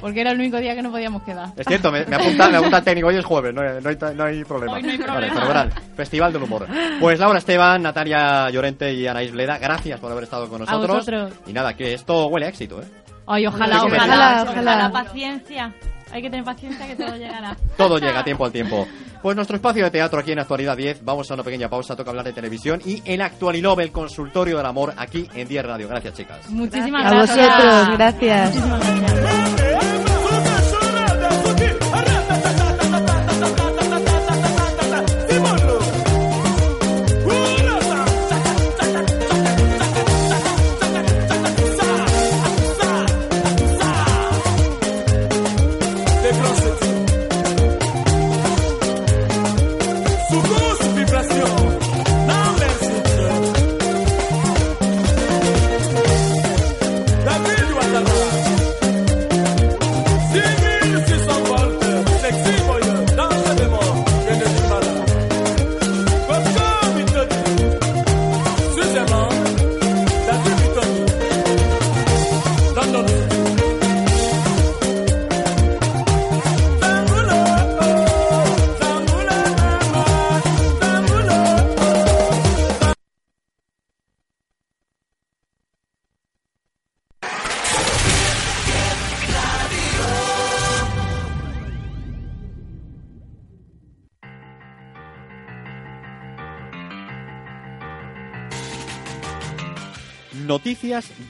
S8: Porque era el único día que no podíamos quedar.
S1: Es cierto, me, me apunta, me apunta el técnico. Hoy es jueves, no hay, no hay, no hay problema.
S8: Hoy no hay
S1: Vale,
S8: problema.
S1: fenomenal. Festival del humor. Pues Laura Esteban, Natalia Llorente y Anaís Bleda, gracias por haber estado con
S8: A
S1: nosotros.
S8: vosotros.
S1: Y nada, que esto huele a éxito, ¿eh?
S8: Ay, ojalá, ojalá,
S1: convencido.
S8: ojalá,
S11: Ojalá.
S8: paciencia. Hay que tener paciencia que todo llegará.
S1: Todo llega a tiempo al tiempo. Pues nuestro espacio de teatro aquí en Actualidad 10. Vamos a una pequeña pausa, toca hablar de televisión. Y el Actualilove, el consultorio del amor, aquí en 10 Radio. Gracias, chicas.
S8: Muchísimas
S11: A
S8: gracias.
S11: vosotros, gracias.
S8: Muchísimas gracias.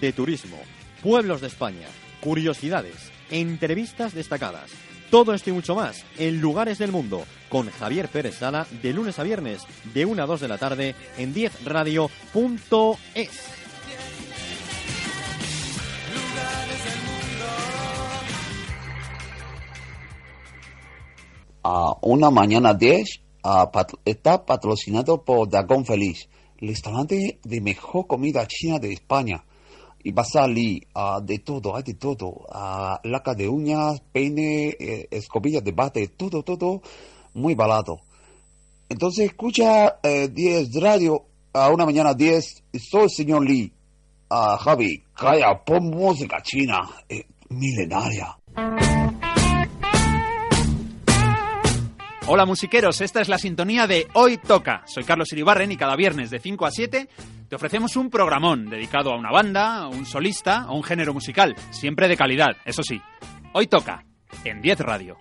S1: De turismo, pueblos de España, curiosidades, entrevistas destacadas. Todo esto y mucho más en Lugares del Mundo con Javier Pérez Sala de lunes a viernes de 1 a 2 de la tarde en 10radio.es.
S2: a una mañana 10 ah, pat- está patrocinado por Dagón Feliz, el restaurante de mejor comida china de España. Y va a salir ah, de todo, hay de todo. ah, laca de uñas, peine, eh, escobillas de bate, todo, todo muy barato. Entonces escucha eh, 10 radio a una mañana 10. Soy el señor Lee. Ah, Javi, calla, pon música china, eh, milenaria.
S12: Hola musiqueros, esta es la sintonía de Hoy Toca. Soy Carlos Iribarren y cada viernes de 5 a 7 te ofrecemos un programón dedicado a una banda, a un solista o un género musical, siempre de calidad, eso sí. Hoy Toca, en 10 Radio.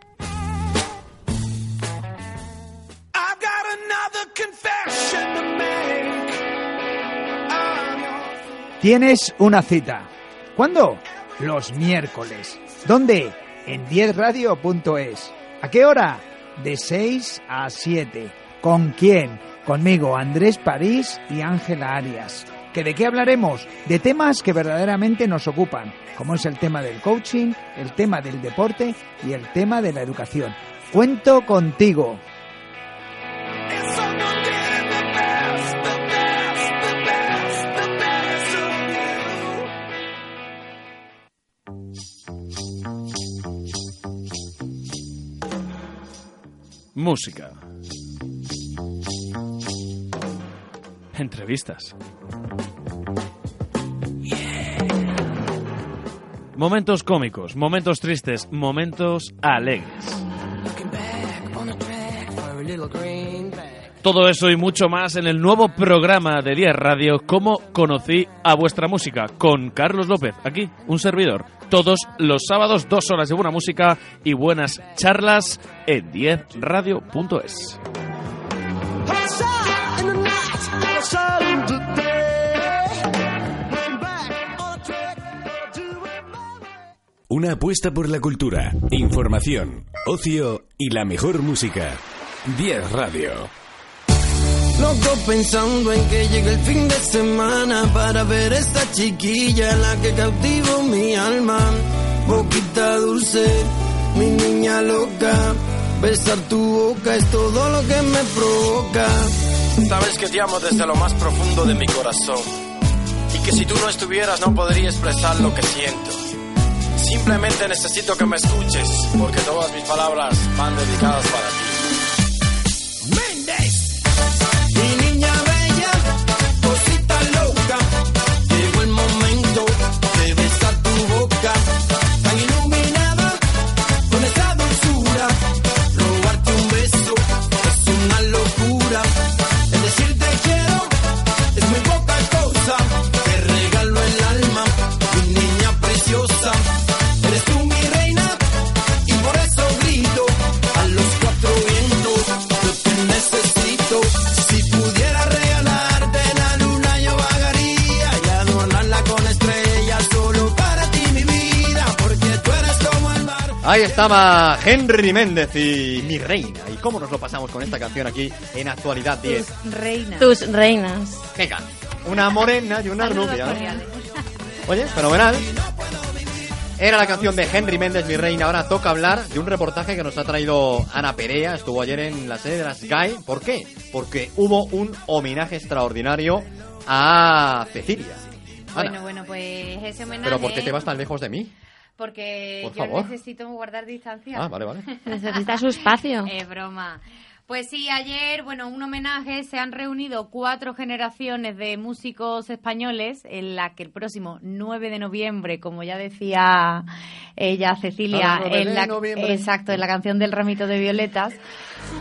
S4: Tienes una cita. ¿Cuándo? Los miércoles. ¿Dónde? En 10radio.es. ¿A qué hora? De 6 a 7. ¿Con quién? Conmigo, Andrés París y Ángela Arias. ¿Que ¿De qué hablaremos? De temas que verdaderamente nos ocupan, como es el tema del coaching, el tema del deporte y el tema de la educación. Cuento contigo.
S7: Música. Entrevistas. Momentos cómicos, momentos tristes, momentos alegres. Todo eso y mucho más en el nuevo programa de 10 Radio, Cómo conocí a vuestra música, con Carlos López, aquí, un servidor. Todos los sábados, dos horas de buena música y buenas charlas en 10radio.es.
S3: Outside in the night, outside today. Went back on a track to
S13: Una apuesta por la cultura, información, ocio y la mejor música. 10 Radio.
S14: Loco pensando en que llegue el fin de semana para ver esta chiquilla la que cautivo mi alma. Boquita dulce, mi niña loca. Besar tu boca es todo lo que me provoca.
S15: Sabes que te amo desde lo más profundo de mi corazón. Y que si tú no estuvieras no podría expresar lo que siento. Simplemente necesito que me escuches, porque todas mis palabras van dedicadas para ti.
S1: Ahí estaba Henry Méndez y Mi Reina. ¿Y cómo nos lo pasamos con esta canción aquí en Actualidad 10?
S10: Reinas. Tus reinas.
S1: Venga, una morena y una rubia. Oye, fenomenal. Era la canción de Henry Méndez, Mi Reina. Ahora toca hablar de un reportaje que nos ha traído Ana Perea. Estuvo ayer en la sede de las Sky. ¿Por qué? Porque hubo un homenaje extraordinario a Cecilia. Ana,
S6: Bueno, bueno, pues ese homenaje...
S1: ¿Pero por qué te vas tan lejos de mí?
S6: Porque
S1: Por
S6: yo
S1: favor.
S6: necesito guardar distancia.
S1: Ah, vale, vale.
S10: Necesita su espacio.
S6: Es broma. Pues sí, ayer, bueno, un homenaje, se han reunido cuatro generaciones de músicos españoles en la que el próximo 9 de noviembre, como ya decía ella, Cecilia,
S3: 9
S6: en
S3: de
S6: la,
S3: noviembre.
S6: exacto, en la canción del ramito de violetas,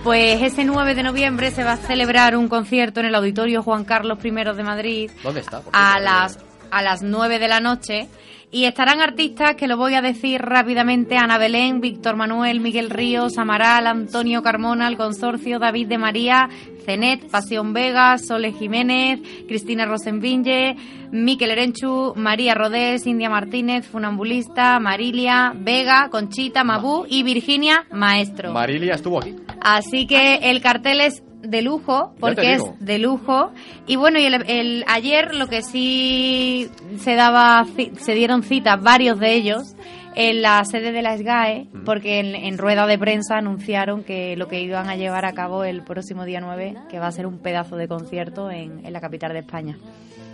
S6: pues ese 9 de noviembre se va a celebrar un concierto en el Auditorio Juan Carlos I de Madrid
S1: ¿Dónde está?
S6: a las a las 9 de la noche. Y estarán artistas que lo voy a decir rápidamente: Ana Belén, Víctor Manuel, Miguel Ríos, Amaral, Antonio Carmona, El Consorcio, David de María, Cenet, Pasión Vega, Sole Jiménez, Cristina Rosenvinge, Miquel Erenchu, María Rodés, India Martínez, Funambulista, Marilia, Vega, Conchita, Mabú y Virginia Maestro.
S1: Marilia estuvo aquí.
S6: Así que el cartel es de lujo, porque es de lujo. Y bueno, y el, el- ayer lo que sí se daba, se dieron citas varios de ellos en la sede de la SGAE, porque en, en rueda de prensa anunciaron que lo que iban a llevar a cabo el próximo día 9, que va a ser un pedazo de concierto en, en la capital de España.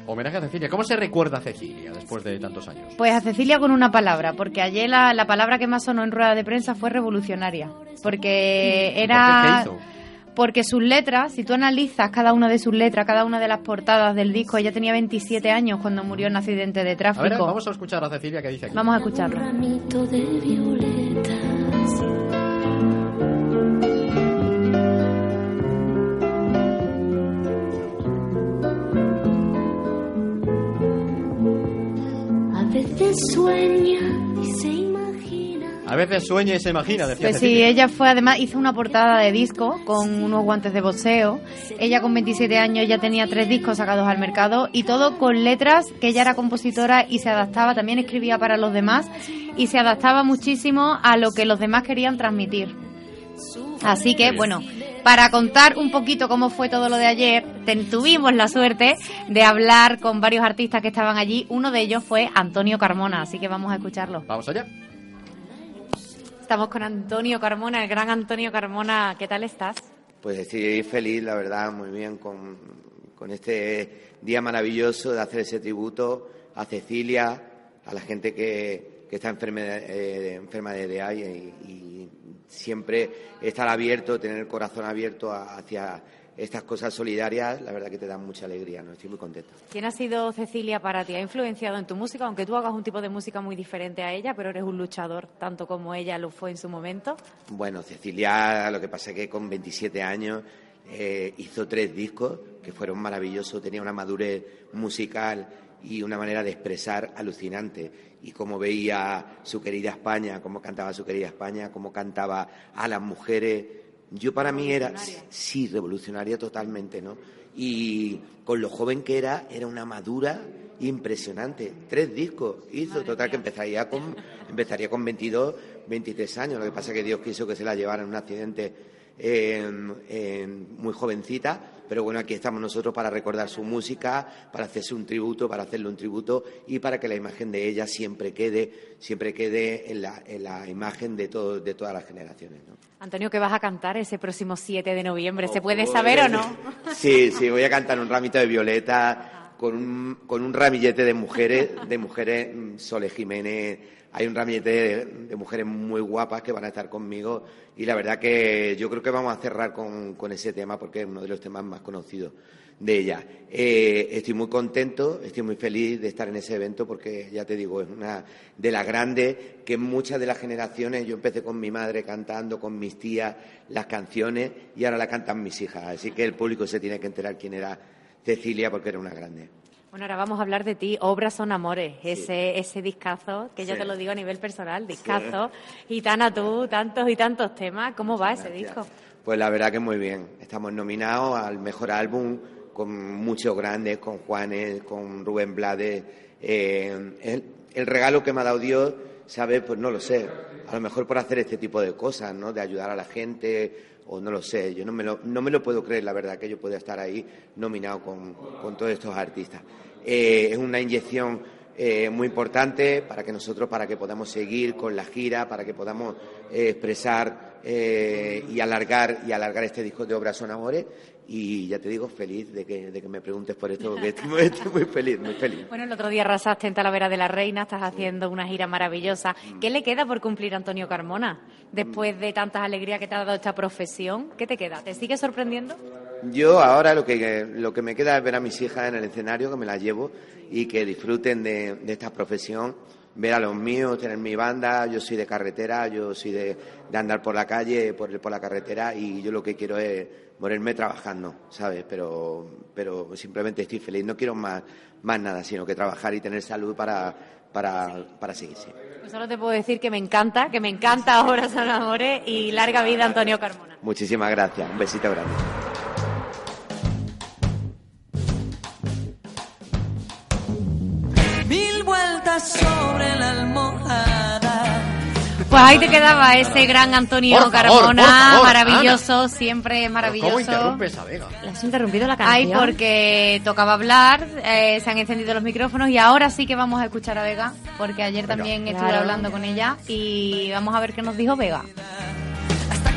S1: Homenaje a Cecilia. ¿Cómo se recuerda a Cecilia después de tantos años?
S6: Pues a Cecilia con una palabra, porque ayer la, la palabra que más sonó en rueda de prensa fue revolucionaria, porque era...
S1: ¿Por qué? ¿Qué hizo?
S6: Porque sus letras, si tú analizas cada una de sus letras, cada una de las portadas del disco, ella tenía 27 años cuando murió en accidente de
S1: A
S6: tráfico.
S1: ver, vamos a escuchar a Cecilia que dice aquí.
S6: Vamos a escucharlo.
S16: ramito de violetas. A veces sueña y se.
S1: A veces sueña y se imagina, decía
S6: Pues sí, ella fue, además, hizo una portada de disco con unos guantes de boxeo. Ella con 27 años ya tenía tres discos sacados al mercado y todo con letras que ella era compositora y se adaptaba, también escribía para los demás y se adaptaba muchísimo a lo que los demás querían transmitir. Así que, bueno, para contar un poquito cómo fue todo lo de ayer, ten- tuvimos la suerte de hablar con varios artistas que estaban allí. Uno de ellos fue Antonio Carmona, así que vamos a escucharlo.
S1: Vamos allá.
S6: Estamos con Antonio Carmona, el gran Antonio Carmona. ¿Qué tal estás?
S17: Pues estoy feliz, la verdad, muy bien con, con este día maravilloso de hacer ese tributo a Cecilia, a la gente que, que está enferma, eh, enferma de y, siempre estar abierto, tener el corazón abierto hacia estas cosas solidarias, la verdad que te dan mucha alegría, ¿no? Estoy muy contento.
S6: ¿Quién ha sido Cecilia para ti? ¿Ha influenciado en tu música? Aunque tú hagas un tipo de música muy diferente a ella, pero eres un luchador, tanto como ella lo fue en su momento.
S17: Bueno, Cecilia, lo que pasa es que con 27 años eh, hizo tres discos que fueron maravillosos, tenía una madurez musical y una manera de expresar alucinante. Y cómo veía su querida España, cómo cantaba su querida España, cómo cantaba a las mujeres. Yo para mí era, sí, revolucionaria totalmente, ¿no? Y con lo joven que era, era una madura impresionante. Tres discos hizo, total que empezaría con, empezaría con 22, 23 años. Lo que pasa es que Dios quiso que se la llevara en un accidente en- en muy jovencita, pero bueno, aquí estamos nosotros para recordar su música, para hacerse un tributo, para hacerle un tributo y para que la imagen de ella siempre quede, siempre quede en la, en la imagen de, todo, de todas las generaciones. ¿no?
S6: Antonio, ¿qué vas a cantar ese próximo 7 de noviembre? ¿Se puede saber o no?
S17: Sí, sí, voy a cantar un ramito de violeta con un, con un ramillete de mujeres, de mujeres, mm, Sole Jiménez, hay un ramillete de, mujeres muy guapas que van a estar conmigo y la verdad que yo creo que vamos a cerrar con, con ese tema porque es uno de los temas más conocidos de ella. Eh, estoy muy contento, estoy muy feliz de estar en ese evento porque ya te digo, es una de las grandes que muchas de las generaciones, yo empecé con mi madre cantando, con mis tías las canciones y ahora la cantan mis hijas, así que el público se tiene que enterar quién era Cecilia porque era una grande.
S6: Bueno, ahora vamos a hablar de ti. Obras son amores. Ese, ese discazo, que yo
S17: Sí.
S6: te lo digo a nivel personal, discazo. Gitana tú, tantos y tantos temas. ¿Cómo va ese disco?
S17: Pues la verdad que muy bien. Estamos nominados al mejor álbum con muchos grandes, con Juanes, con Rubén Blades. Eh, el, el regalo que me ha dado Dios, ¿sabes? Pues no lo sé. A lo mejor por hacer este tipo de cosas, ¿no? De ayudar a la gente, o no lo sé. Yo no me lo, no me lo puedo creer, la verdad, que yo pueda estar ahí nominado con, con todos estos artistas. Eh, es una inyección eh, muy importante para que nosotros, para que podamos seguir con la gira, para que podamos eh, expresar eh, y alargar y alargar este disco de obras son amores. Y ya te digo, feliz de que, de que me preguntes por esto, porque estoy, muy- estoy muy feliz, muy feliz.
S6: Bueno, el otro día arrasaste en Talavera de la Reina, estás haciendo una gira maravillosa. ¿Qué le queda por cumplir a Antonio Carmona? Después de tantas alegrías que te ha dado esta profesión, ¿qué te queda? ¿Te sigue sorprendiendo?
S17: Yo ahora lo que, lo que me queda es ver a mis hijas en el escenario, que me las llevo y que disfruten de, de esta profesión, ver a los míos, tener mi banda, yo soy de carretera, yo soy de, de andar por la calle, por, por la carretera y yo lo que quiero es morirme trabajando, ¿sabes? Pero, pero simplemente estoy feliz. No quiero más, más nada, sino que trabajar y tener salud para, para, para seguir. sí.
S9: Pues solo te puedo decir que me encanta, que me encanta ahora San Amore y larga vida Antonio Carmona.
S17: Muchísimas gracias. Un besito grande.
S3: Mil vueltas.
S6: Pues ahí te quedaba ese gran Antonio
S1: Por favor,
S6: Carmona,
S1: por favor,
S6: maravilloso, siempre maravilloso.
S1: ¿Cómo interrumpes a Vega?
S11: ¿Le has interrumpido la
S6: Ay,
S11: canción?
S6: porque tocaba hablar, eh, se han encendido los micrófonos y ahora sí que vamos a escuchar a Vega, porque ayer
S1: Venga.
S6: también estuve
S11: Claro.
S6: hablando con ella y vamos a ver qué nos dijo Vega.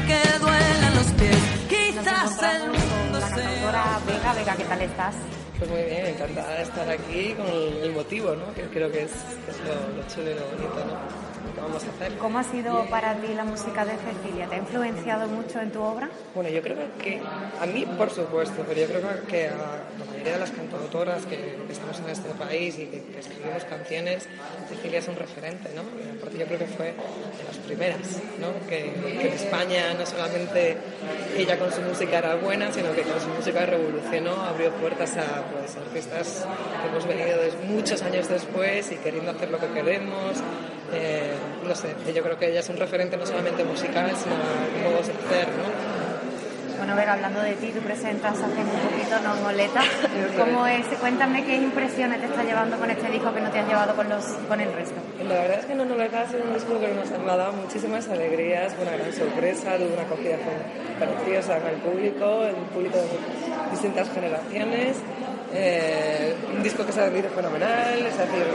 S3: Que duelen los pies. Quizás el mundo
S6: la Vega. Vega, ¿qué tal estás?
S18: Pues muy bien, encantada de estar aquí con el, el motivo, ¿no? Que creo que es, que es lo, lo chulo y lo bonito, ¿no? Que vamos a hacer.
S6: ¿Cómo ha sido para ti la música de Cecilia? ¿Te ha influenciado mucho en tu obra?
S18: Bueno, yo creo que a mí, por supuesto, pero yo creo que a la mayoría de las cantautoras que, estamos en este país y que, escribimos canciones, Cecilia es un referente, ¿no? Y aparte yo creo que fue de las primeras, ¿no? Que, en España no solamente ella con su música era buena, sino que con su música revolucionó, abrió puertas a pues, artistas que hemos venido des- muchos años después y queriendo hacer lo que queremos. Eh, no sé, yo creo que ella es un referente no solamente musical, sino de modos de hacer, ¿no?
S6: Bueno, Vega, hablando de ti, tú presentas hace un poquito Nongoleta. ¿Cómo es? Cuéntame qué impresiones te está llevando con este disco que no te has llevado con, los, con el resto.
S18: La verdad es que No No Lo ha sido un disco que nos ha dado muchísimas alegrías, una gran sorpresa, tuvo una acogida preciosa con el público, el público de distintas generaciones, eh, un disco que se ha vendido fenomenal, es decir,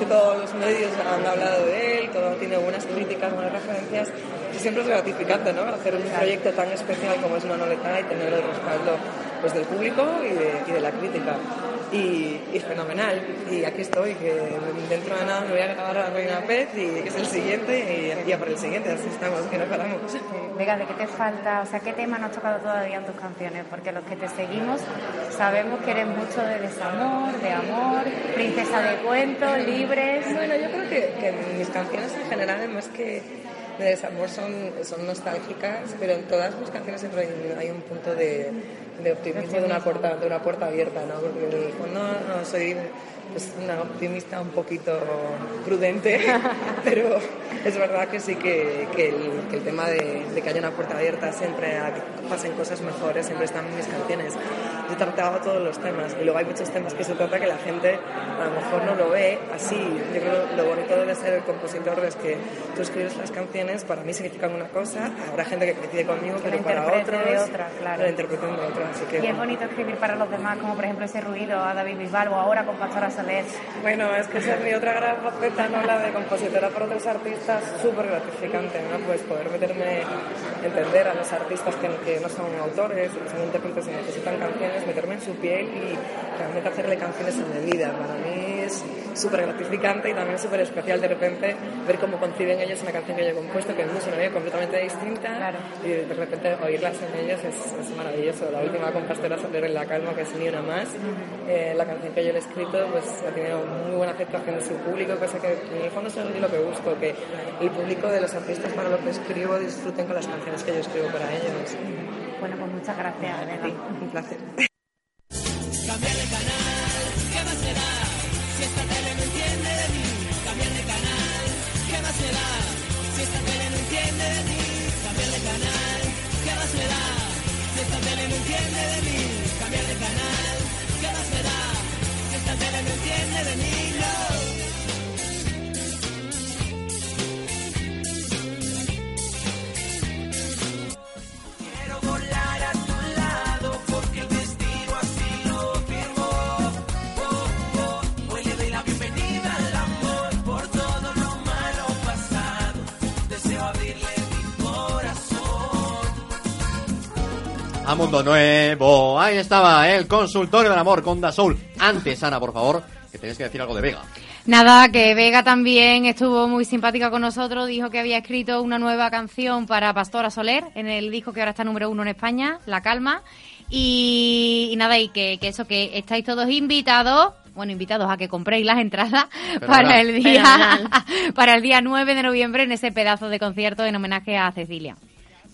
S18: que todos los medios han hablado de él, todo tiene buenas críticas, buenas referencias, y siempre es gratificante, ¿no? Hacer un proyecto tan especial como es No No Leta y tener el respaldo pues, del público y de la crítica. Y, y fenomenal. Y aquí estoy, que dentro de nada me voy a grabar a Reina Pez y que es el siguiente y ya por el siguiente, así estamos, que no paramos.
S6: Vega, ¿de qué te falta? O sea, ¿qué tema no has tocado todavía en tus canciones? Porque los que te seguimos sabemos que eres mucho de desamor, de amor, princesa de cuentos, libres.
S18: Bueno, yo creo que, que mis canciones en general, más que de desamor, son, son nostálgicas, pero en todas mis canciones siempre hay, un punto de, optimismo, de una puerta, de una puerta abierta, ¿no? Porque en el fondo no soy pues, una optimista un poquito prudente, pero es verdad que sí que, que, el, que el tema de, de que haya una puerta abierta siempre a que pasen cosas mejores, siempre están en mis canciones. Yo he tratado todos los temas y luego hay muchos temas que se trata que la gente a lo mejor no lo ve así. Yo creo que lo bonito de ser el compositor es que tú escribes las canciones, para mí significan una cosa, habrá gente que coincide conmigo,
S6: Que
S18: pero para otros
S6: de otra, claro.
S18: la interpreten de otra. Así que,
S6: Y es bonito escribir para los demás, como por ejemplo ese ruido a David Bisbal o ahora con Pastora
S18: Bueno, es que esa es mi otra gran faceta, ¿no? La de compositora para otros artistas, súper gratificante, ¿no? Pues poder meterme, entender a los artistas que, no son autores, que son intérpretes y necesitan canciones, meterme en su piel y realmente hacerle canciones a medida. Para mí es súper gratificante y también súper especial de repente ver cómo conciben ellos una canción que yo he compuesto, que es una vida completamente distinta y de repente oírlas en ellos es, es maravilloso. La última con Pastora Soler en La Calma, que es Ni Una Más, eh, la canción que yo le he escrito, pues ha tenido muy buena aceptación de su público, cosa que en el fondo es lo que busco, que el público de los artistas para lo que escribo disfruten con las canciones que yo escribo para ellos.
S6: Bueno, pues muchas gracias, Vega.
S18: Un placer.
S3: Cambiar de canal, ¿qué más entiende de mí, cambiar de canal, ¿qué más me da? Esta tele no entiende de mí, A
S1: Mundo Nuevo. Ahí estaba el consultorio del amor con Da Soul. Antes, Ana, por favor, que tenéis que decir algo de Vega.
S6: Nada, que Vega también estuvo muy simpática con nosotros, dijo que había escrito una nueva canción para Pastora Soler en el disco que ahora está número uno en España, La Calma. Y, y nada, y que, que eso, que estáis todos invitados, bueno, invitados a que compréis las entradas para el día para el día 9 de noviembre en ese pedazo de concierto en homenaje a Cecilia.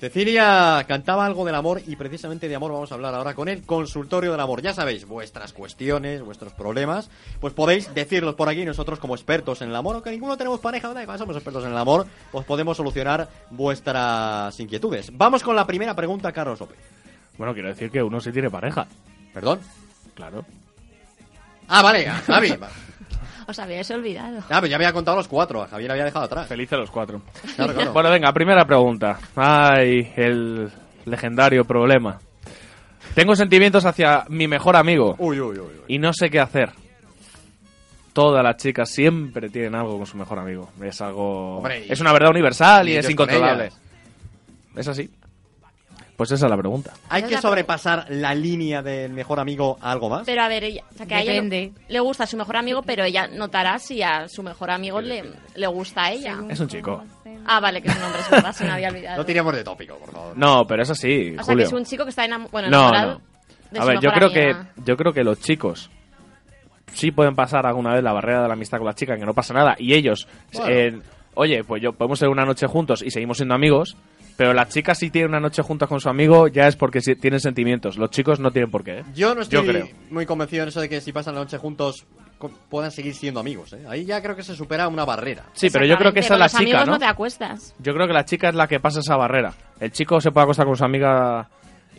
S1: Cecilia cantaba algo del amor y precisamente de amor vamos a hablar ahora con el consultorio del amor. Ya sabéis, vuestras cuestiones, vuestros problemas, pues podéis decirlos por aquí. Nosotros como expertos en el amor, aunque ninguno tenemos pareja, da igual, somos expertos en el amor, pues podemos solucionar vuestras inquietudes. Vamos con la primera pregunta, Carlos López.
S7: Bueno, quiero decir que uno sí tiene pareja.
S1: ¿Perdón?
S7: Claro.
S1: Ah, vale, a Javi.
S10: Os habíais olvidado.
S1: Ah, pues ya había contado los cuatro, a Javier había dejado atrás.
S7: Felices los cuatro.
S1: Claro, claro.
S7: Bueno, venga, primera pregunta. Ay, el legendario problema. Tengo sentimientos hacia mi mejor amigo.
S1: Uy, uy, uy.
S7: Y no sé qué hacer. Todas las chicas siempre tienen algo con su mejor amigo. Es algo.
S1: Hombre, y-
S7: es una verdad universal y,
S1: y
S7: es incontrolable.
S1: con
S7: ¿Es así? Pues esa es la pregunta.
S1: ¿Hay que sobrepasar la línea del mejor amigo a algo más?
S10: Pero a ver, ella, o sea, que a ella le gusta a su mejor amigo, pero ella notará si a su mejor amigo le, le gusta a ella.
S7: Es un chico.
S10: Ah, vale, que es un hombre, es verdad, se me había olvidado.
S1: No tiremos de tópico, por favor.
S7: No, pero es así,
S10: o sea,
S7: Julio.
S10: que es un chico que está enamo- bueno,
S7: no,
S10: enamorado
S7: no.
S10: de
S7: A
S10: su
S7: ver, yo
S10: mejor
S7: creo
S10: amiga.
S7: que yo creo que los chicos sí pueden pasar alguna vez la barrera de la amistad con la chica, que no pasa nada, y ellos,
S1: Bueno.
S7: eh, oye, pues yo podemos ser una noche juntos y seguimos siendo amigos, pero la chica si tiene una noche juntas con su amigo ya es porque tienen sentimientos. Los chicos no tienen por qué. ¿eh?
S1: Yo no estoy
S7: creo.
S1: muy convencido en eso de que si pasan la noche juntos puedan seguir siendo amigos. ¿eh? Ahí ya creo que se supera una barrera.
S7: Sí, pero yo creo que esa es la
S10: los
S7: chica,
S10: amigos
S7: ¿no?
S10: no te acuestas.
S7: Yo creo que la chica es la que pasa esa barrera. El chico se puede acostar con su amiga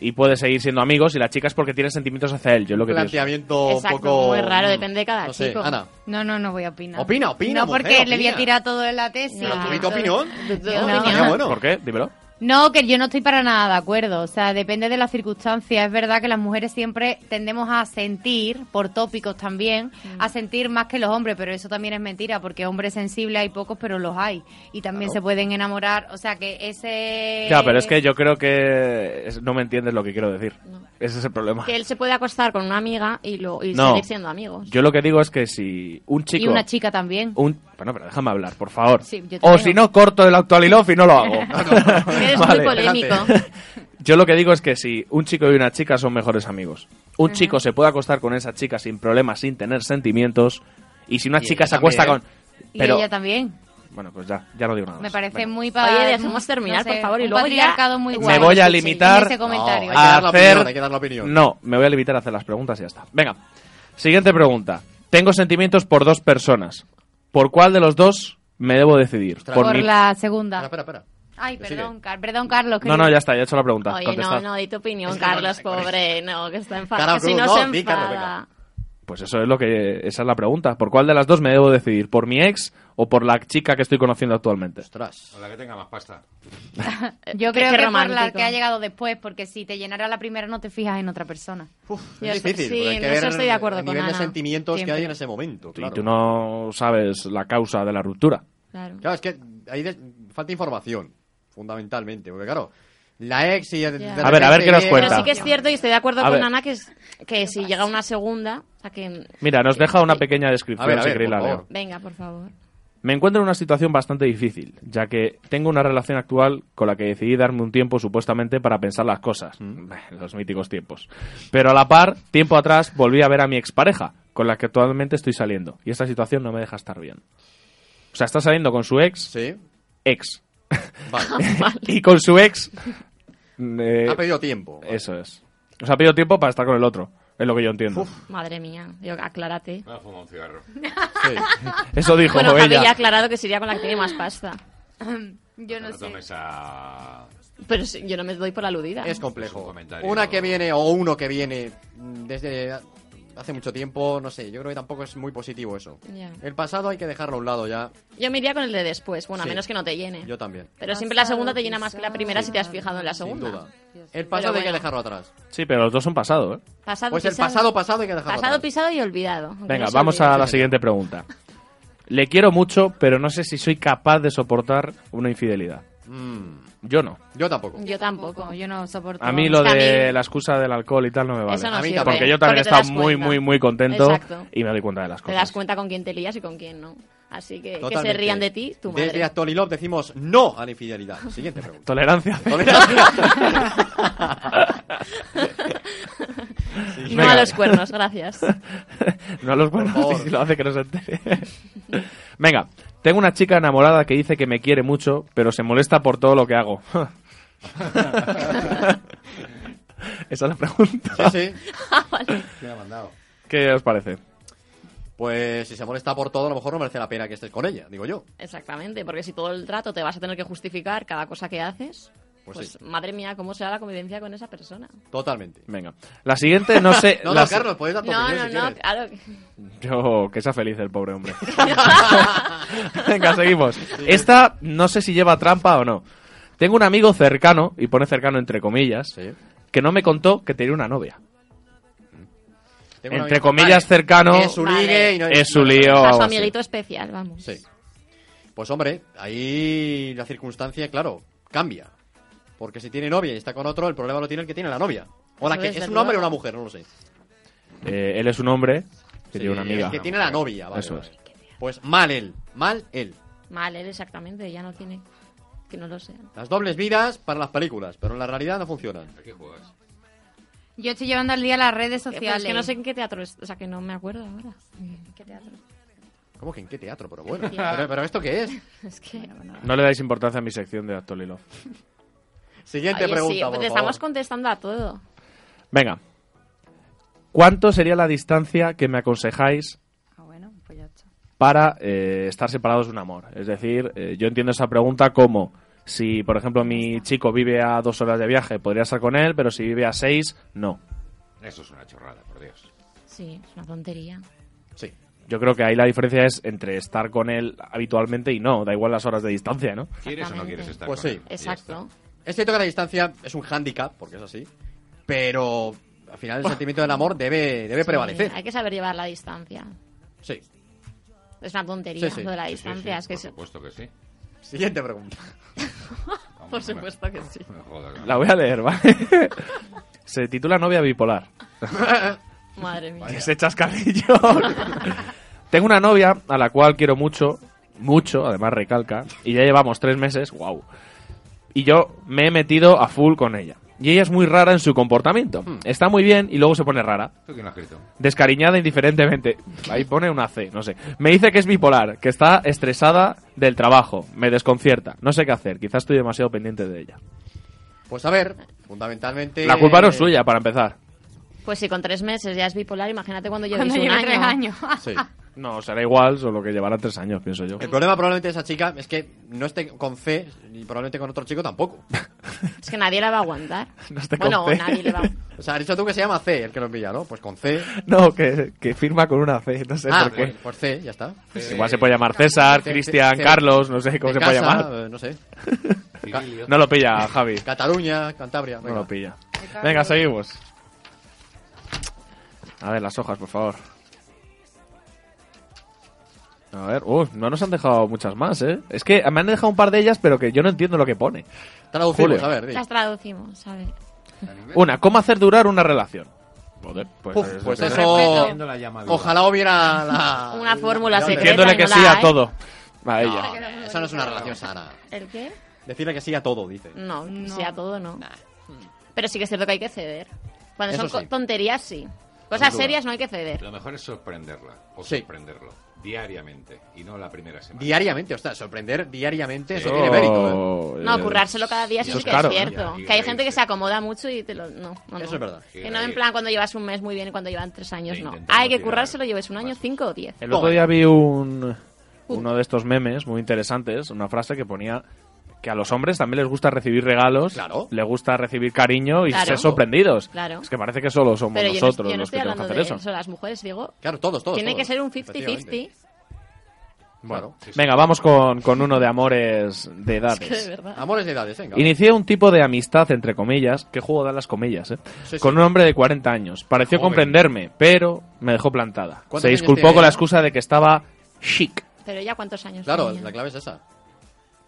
S7: y puede seguir siendo amigos y la chica es porque tiene sentimientos hacia él. Yo lo que pienso.
S1: planteamiento
S10: Exacto,
S1: un poco...
S10: muy raro, depende de cada
S1: no sé,
S10: chico.
S1: Ana.
S6: No, no, no voy a opinar.
S1: Opina, opina,
S6: No,
S1: mujer,
S6: porque le voy a tirar todo en la tesis.
S1: Pero tu.
S6: No.
S1: Bueno.
S7: ¿Por qué? Dímelo.
S6: No, que yo no estoy para nada de acuerdo. O sea, depende de las circunstancias. Es verdad que las mujeres siempre tendemos a sentir, por tópicos también,
S10: Mm.
S6: a sentir más que los hombres, pero eso también es mentira, porque hombres sensibles hay pocos, pero los hay. Y también
S7: Claro.
S6: se pueden enamorar. O sea, que ese...
S7: Ya, pero es que yo creo que no me entiendes lo que quiero decir. Ese es el problema.
S10: Que él se puede acostar con una amiga y, lo, y
S7: No.
S10: seguir siendo amigos.
S7: Yo lo que digo es que si un chico...
S6: Y una chica también.
S7: un- Bueno, pero déjame hablar, por favor.
S6: Sí, yo te
S7: o si no, corto el actualilof y no lo hago.
S10: Eres
S7: Vale.
S10: muy polémico.
S7: Yo lo que digo es que si un chico y una chica son mejores amigos, un chico se puede acostar con esa chica sin problemas, sin tener sentimientos, y si una
S1: Y
S7: chica se acuesta
S1: también.
S7: con...
S6: Y
S7: Pero,
S6: ella también.
S7: Bueno, pues ya, ya no digo nada
S6: Me
S7: más.
S6: parece
S7: Venga.
S6: muy para...
S10: Oye, dejemos terminar, por favor, y luego ya-
S6: muy
S10: Me
S6: guay.
S7: voy a limitar
S6: ese comentario.
S1: que
S7: a hacer...
S1: opinión, hay que dar la opinión.
S7: No, me voy a limitar a hacer las preguntas y ya está. Venga, siguiente pregunta. Tengo sentimientos por dos personas. ¿Por cuál de los dos me debo decidir?
S6: Por,
S7: mi-
S6: la segunda.
S1: Espera, espera, espera.
S6: Ay, perdón, Car- perdón, Carlos. que-
S7: No, no, ya está, ya he hecho la pregunta.
S10: Oye,
S7: Contestad.
S10: no, no, di tu opinión,
S1: Es que no
S10: Carlos, pobre. No, que está enfadado. Si no,
S1: no,
S10: se
S1: di, Carlos,
S10: enfada.
S7: Pues eso es lo que esa es la pregunta. ¿Por cuál de las dos me debo decidir? ¿Por mi ex o por la chica que estoy conociendo actualmente?
S1: Ostras.
S19: O la que tenga más pasta.
S6: Yo creo que por la que ha llegado después, porque si te llenara la primera no te fijas en otra persona.
S10: Yo
S1: Es difícil,
S10: sí,
S1: porque hay
S10: en
S1: que
S10: eso estoy de acuerdo
S1: el
S10: con
S1: nivel de
S10: Ana.
S1: sentimientos que hay en ese momento. Claro.
S7: Y tú no sabes la causa de la ruptura.
S10: Claro.
S1: Claro, es que ahí de- falta información, fundamentalmente. Porque claro, la ex y... de-
S10: Ya.
S1: de
S7: A ver, a ver qué nos cuenta.
S10: Pero sí que es cierto y estoy de acuerdo
S7: A
S10: con
S7: ver.
S10: Ana que, es, que si llega una segunda, o sea que...
S7: Mira, nos deja una pequeña descripción
S1: A ver, a
S7: si
S1: ver,
S7: queréis
S1: por
S7: la
S1: favor.
S7: leo.
S10: Venga, por favor.
S7: Me encuentro en una situación bastante difícil, ya que tengo una relación actual con la que decidí darme un tiempo supuestamente para pensar las cosas. Bah, Los míticos tiempos. Pero a la par, tiempo atrás, volví a ver a mi expareja, con la que actualmente estoy saliendo. Y esta situación no me deja estar bien. O sea, está saliendo con su ex.
S1: Sí.
S7: Ex.
S1: Vale.
S7: y con su ex. Eh,
S1: Ha pedido tiempo.
S7: Eso es. O sea, ha pedido tiempo para estar con el otro. Es lo que yo entiendo.
S10: Madre mía, yo, aclárate.
S19: Me ha fumado un cigarro.
S7: Eso dijo
S10: bueno,
S7: ella.
S10: ya ha aclarado que sería con la que tiene más pasta.
S6: Yo no
S19: No
S6: sé.
S19: a...
S10: Pero sí, yo no me doy por aludida.
S1: Es complejo.
S19: Es un comentario.
S1: Una que viene o uno que viene desde hace mucho tiempo, no sé, yo creo que tampoco es muy positivo eso. El pasado hay que dejarlo a un lado ya.
S10: Yo me iría con el de después, bueno,
S1: Sí.
S10: a menos que no te llene.
S1: Yo también.
S10: Pero siempre la segunda te llena más que la primera si te has fijado en la
S1: Sin
S10: segunda.
S1: duda. El pasado hay que dejarlo atrás.
S7: Sí, pero los dos son pasado, ¿eh?
S10: Pasado,
S1: Pues el pasado pasado hay que dejarlo
S10: Pasado,
S1: atrás.
S10: pisado y olvidado.
S7: Venga,
S10: no
S7: vamos a la siguiente pregunta. Le quiero mucho, pero no sé si soy capaz de soportar una infidelidad.
S1: Mm,
S7: Yo no.
S1: yo tampoco.
S10: Yo tampoco.
S6: Yo no soporto.
S7: A mí lo de
S10: mí-
S7: la excusa del alcohol y tal no me vale.
S10: Eso no
S1: A mí
S10: sirve.
S1: tampoco.
S7: Porque yo también he
S10: Porque te
S7: estado
S10: das
S7: muy,
S10: cuenta.
S7: muy, muy contento
S10: Exacto.
S7: y me doy cuenta de las
S10: Te das
S7: cosas.
S10: cuenta con quién te lías y con quién no. Así que que se
S1: Totalmente.
S10: rían de ti, tu madre.
S1: Desde Actualilov decimos no a la infidelidad. Siguiente pregunta.
S7: Tolerancia.
S10: No
S7: Venga.
S10: a los cuernos, gracias.
S7: no a los
S1: Por
S7: buenos,
S1: favor.
S7: y si lo hace que no se entere. Venga, tengo una chica enamorada que dice que me quiere mucho, pero se molesta por todo lo que hago. Esa es la pregunta.
S1: Sí, sí.
S10: Ah, vale.
S1: Mandado.
S7: ¿Qué os parece?
S1: Pues si se molesta por todo, a lo mejor no merece la pena que estés con ella, digo yo.
S10: Exactamente, porque si todo el rato te vas a tener que justificar cada cosa que haces,
S1: Pues
S10: pues,
S1: sí.
S10: madre mía, ¿cómo será la convivencia con esa persona?
S1: Totalmente.
S7: Venga. La siguiente, no sé.
S1: No,
S7: la
S1: no, Carlos, puedes dar tu
S10: No,
S1: opinión
S10: no,
S1: si
S10: no,
S1: quieres.
S10: claro. que-
S7: Yo, que sea feliz el pobre hombre. Venga, seguimos. Esta no sé si lleva trampa o no. Tengo un amigo cercano, y pone cercano entre comillas, que no me contó que tenía una novia.
S1: Tengo
S7: entre
S1: amigo-
S7: comillas
S1: Vale.
S7: cercano
S1: Es su ligue y no
S7: es su lío.
S10: O sea,
S7: algo
S10: su
S7: así.
S10: amiguito especial, vamos.
S1: Sí. Pues hombre, ahí la circunstancia, claro, cambia. Porque si tiene novia y está con otro, el problema lo tiene el que tiene la novia. O la que es un hombre o una mujer, no lo sé.
S7: Eh, él es un hombre que
S1: Sí,
S7: tiene una amiga.
S1: El que tiene la novia, vale,
S7: Eso
S1: vale.
S7: es.
S1: Pues mal él, mal él.
S10: Mal, él exactamente, ya no tiene. Que no lo sea.
S1: Las dobles vidas para las películas, pero en la realidad no funcionan.
S19: ¿A qué juegas?
S6: Yo estoy llevando al día las redes
S10: Eh, pues
S6: sociales.
S10: es que no sé en qué teatro es, o sea, que no me acuerdo ahora. ¿En qué teatro?
S1: ¿Cómo que en qué teatro? Pero bueno. ¿Pero, pero esto qué es?
S10: Es que...
S7: No le dais importancia a mi sección de Actual Love.
S1: Siguiente
S10: Oye,
S1: pregunta,
S10: sí,
S1: por
S10: pues
S1: favor.
S10: estamos contestando a todo.
S7: Venga. ¿Cuánto sería la distancia que me aconsejáis
S8: Ah, bueno, pues ya está.
S7: para eh, estar separados de un amor? Es decir, eh, yo entiendo esa pregunta como si, por ejemplo, mi chico vive a dos horas de viaje, podría estar con él, pero si vive a seis, no.
S19: Eso es una chorrada, por Dios.
S10: Sí, es una tontería.
S1: Sí.
S7: Yo creo que ahí la diferencia es entre estar con él habitualmente y no. Da igual las horas de distancia, ¿no?
S19: ¿Quieres o no quieres estar
S1: Pues
S19: con
S1: sí.
S19: él?
S10: Exacto.
S1: Es cierto que la distancia es un hándicap, porque es así. Pero al final el sentimiento del amor debe, debe
S10: Sí,
S1: prevalecer.
S10: Hay que saber llevar la distancia.
S1: Sí.
S10: Es una tontería
S1: Sí, sí.
S10: lo de la distancia.
S19: sí,
S10: es que
S19: por
S10: se-
S19: supuesto que sí.
S1: Siguiente pregunta.
S10: Por supuesto que sí.
S7: La voy a leer, ¿vale? Se titula Novia Bipolar.
S10: Madre mía.
S7: Ese chascarrillo. Tengo una novia a la cual quiero mucho, mucho, además recalca, y ya llevamos tres meses, wow. Y yo me he metido a full con ella. Y ella es muy rara en su comportamiento. Está muy bien y luego se pone rara.
S19: ¿Tú quién lo has escrito?
S7: Descariñada indiferentemente. Ahí pone una C, no sé. Me dice que es bipolar, que está estresada del trabajo. Me desconcierta. No sé qué hacer. Quizás estoy demasiado pendiente de ella.
S1: Pues a ver, fundamentalmente...
S7: La culpa no es suya, para empezar.
S10: Pues si con tres meses ya es bipolar, imagínate cuando lleves
S6: Cuando
S10: un
S6: lleve
S10: año.
S6: tres años.
S1: Sí.
S7: No, será igual, solo que llevará tres años, pienso yo.
S1: El problema probablemente de esa chica es que no esté con C y probablemente con otro chico tampoco.
S10: Es que nadie la va a aguantar.
S7: No esté con
S10: bueno,
S7: C.
S10: nadie le va a...
S1: O sea, has dicho tú que se llama C el que lo envía, ¿no? Pues con C.
S7: No, que, que firma con una C, no sé
S1: ah,
S7: por qué.
S1: pues, pues C, ya está.
S7: Igual se puede llamar César, Cristian, Carlos, no sé cómo se puede
S1: casa,
S7: llamar.
S1: eh, No sé.
S7: No lo pilla, Javi.
S1: Cataluña, Cantabria.
S7: No lo pilla. Venga, seguimos. A ver, las hojas, por favor. A ver, uh, no nos han dejado muchas más, ¿eh? Es que me han dejado un par de ellas, pero que yo no entiendo lo que pone.
S1: Traducimos,
S7: Julio.
S1: a ver. di.
S10: Las traducimos, a ver.
S7: Una, ¿cómo hacer durar una relación? Joder, pues,
S1: Uf,
S7: es-
S1: pues
S7: es-
S1: eso...
S19: Viva.
S1: Ojalá hubiera la...
S10: Una fórmula
S1: la-
S10: secreta.
S7: Diciéndole que
S10: no
S7: sí
S10: la
S7: a
S10: hay.
S7: todo. A ella.
S1: No, esa no es una relación sana.
S10: ¿El qué?
S1: Decirle que sí a todo, dice.
S10: No, sí a todo no. Pero sí que es cierto que hay que ceder. Cuando
S1: Eso
S10: son
S1: sí.
S10: tonterías, sí. Cosas serias no hay que ceder.
S19: Lo mejor es sorprenderla, o
S1: Sí.
S19: sorprenderlo, diariamente, y no la primera semana.
S1: Diariamente, o sea, sorprender diariamente, eso
S7: Eso-
S1: tiene mérito, ¿eh?
S10: No,
S7: eh,
S10: currárselo cada día, eso sí
S7: es
S10: que
S7: caro,
S10: es cierto. Que hay gente que se acomoda mucho y te lo... No, no,
S1: Eso es verdad.
S10: Que no en plan cuando llevas un mes muy bien y cuando llevan tres años, no. Hay que currárselo, lleves un año, cinco o diez.
S7: El otro día vi un uno de estos memes muy interesantes, una frase que ponía que a los hombres también les gusta recibir regalos,
S1: Claro.
S7: les gusta recibir cariño y
S10: Claro.
S7: ser sorprendidos.
S10: Claro.
S7: Es que parece que solo somos
S10: Pero yo no,
S7: nosotros
S10: yo no
S7: los que
S10: estoy
S7: tenemos que hacer
S10: de
S7: eso.
S10: eso. Las mujeres, digo,
S1: Claro, todos, todos.
S10: tiene
S1: todos.
S10: que ser un
S1: Efectivamente.
S10: 50-50.
S7: Bueno,
S1: Claro.
S7: venga, vamos con, con uno de amores de edades.
S10: Es que de.
S1: Amores de edades, venga.
S7: Inicié un tipo de amistad, entre comillas, que juego de las comillas, ¿eh?
S1: Sí, sí.
S7: con un hombre de 40 años. Pareció
S19: Joven.
S7: comprenderme, pero me dejó plantada.
S1: ¿Cuántos
S7: Se disculpó con la excusa de que estaba chic.
S10: Pero ya cuántos años
S1: Claro,
S10: tenía?
S1: la clave es esa.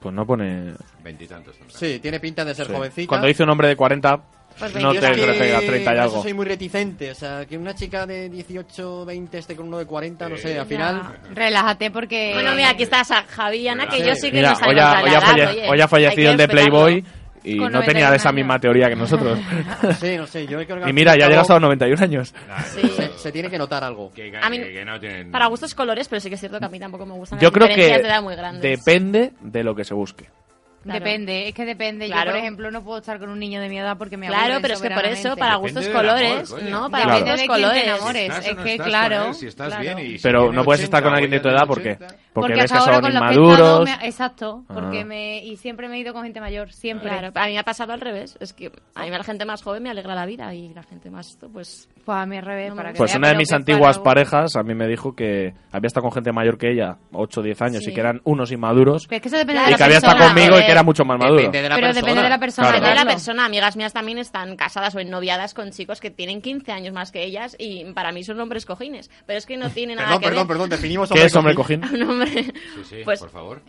S7: Pues no pone...
S19: Veintitantos.
S1: Sí, tiene pinta de ser
S7: Sí.
S1: jovencita.
S7: Cuando dice un hombre de 40,
S10: Pues
S7: no te
S10: 22.
S7: refleja 30 y
S1: Yo
S7: algo.
S1: soy muy reticente, o sea, que una chica de 18, 20 esté con uno de 40, no sé, al final...
S6: Relájate porque...
S10: Bueno, mira, aquí está Sa- Javi Ana, que
S1: Sí.
S10: yo sí que
S7: Mira,
S10: no
S7: hoy ha, hoy ha falle- hoy ha fallecido el de Playboy y
S6: Con
S7: no tenía
S6: 91
S7: esa misma teoría que nosotros.
S1: Sí, no sé, yo creo que...
S7: y mira, ya llegas a los 91 años.
S1: Se, se tiene que notar algo.
S19: Que,
S10: A mí-
S19: que- que no tienen...
S10: Para gustos colores, pero sí que es cierto que a mí tampoco me gustan
S7: Yo
S10: las
S7: creo
S10: diferencias
S7: que
S10: de edad muy grandes.
S7: depende de lo que se busque.
S6: Depende, es que depende. Yo,
S10: Claro.
S6: por ejemplo, no puedo estar con un niño de mi edad porque me
S10: Claro, pero es que por eso, para gustos colores, ¿no? Para
S6: Depende
S10: gustos colores.
S19: o
S6: es
S19: no
S6: que, claro.
S19: él, si estás
S6: claro.
S19: bien y si
S7: Pero no puedes estar
S19: 80
S7: con alguien de tu edad porque, porque,
S19: 80.
S6: Porque
S7: ves
S6: hasta
S7: que
S6: ahora
S7: son
S6: con los que he estado
S7: inmaduros.
S6: me- exacto,
S7: Ah.
S6: porque me y siempre me he ido con gente mayor, siempre.
S10: Claro, a mí me ha pasado al revés. Es que a mí la gente más joven me alegra la vida y la gente más, pues...
S6: Pues a mí al revés,
S10: No
S6: para que
S7: Pues una de mis antiguas
S6: para-
S7: parejas a mí me dijo que había estado con gente mayor que ella, 8 o 10 años,
S6: Sí.
S7: y que eran unos inmaduros.
S6: Pero es que eso depende
S7: y
S6: de la
S7: que había estado conmigo y que era mucho más maduro.
S1: Depende de la
S6: Pero
S1: persona.
S6: depende de la persona.
S7: Claro.
S10: Depende de la persona. Amigas mías también están casadas o ennoviadas con chicos que tienen 15 años más que ellas y para mí son hombres cojines. Pero es que no tiene nada
S1: Perdón,
S10: que
S1: perdón,
S10: ver.
S1: perdón, definimos
S7: ¿Qué es hombre cojín?
S10: Un hombre...
S19: Sí, sí,
S10: Pues-
S19: por favor.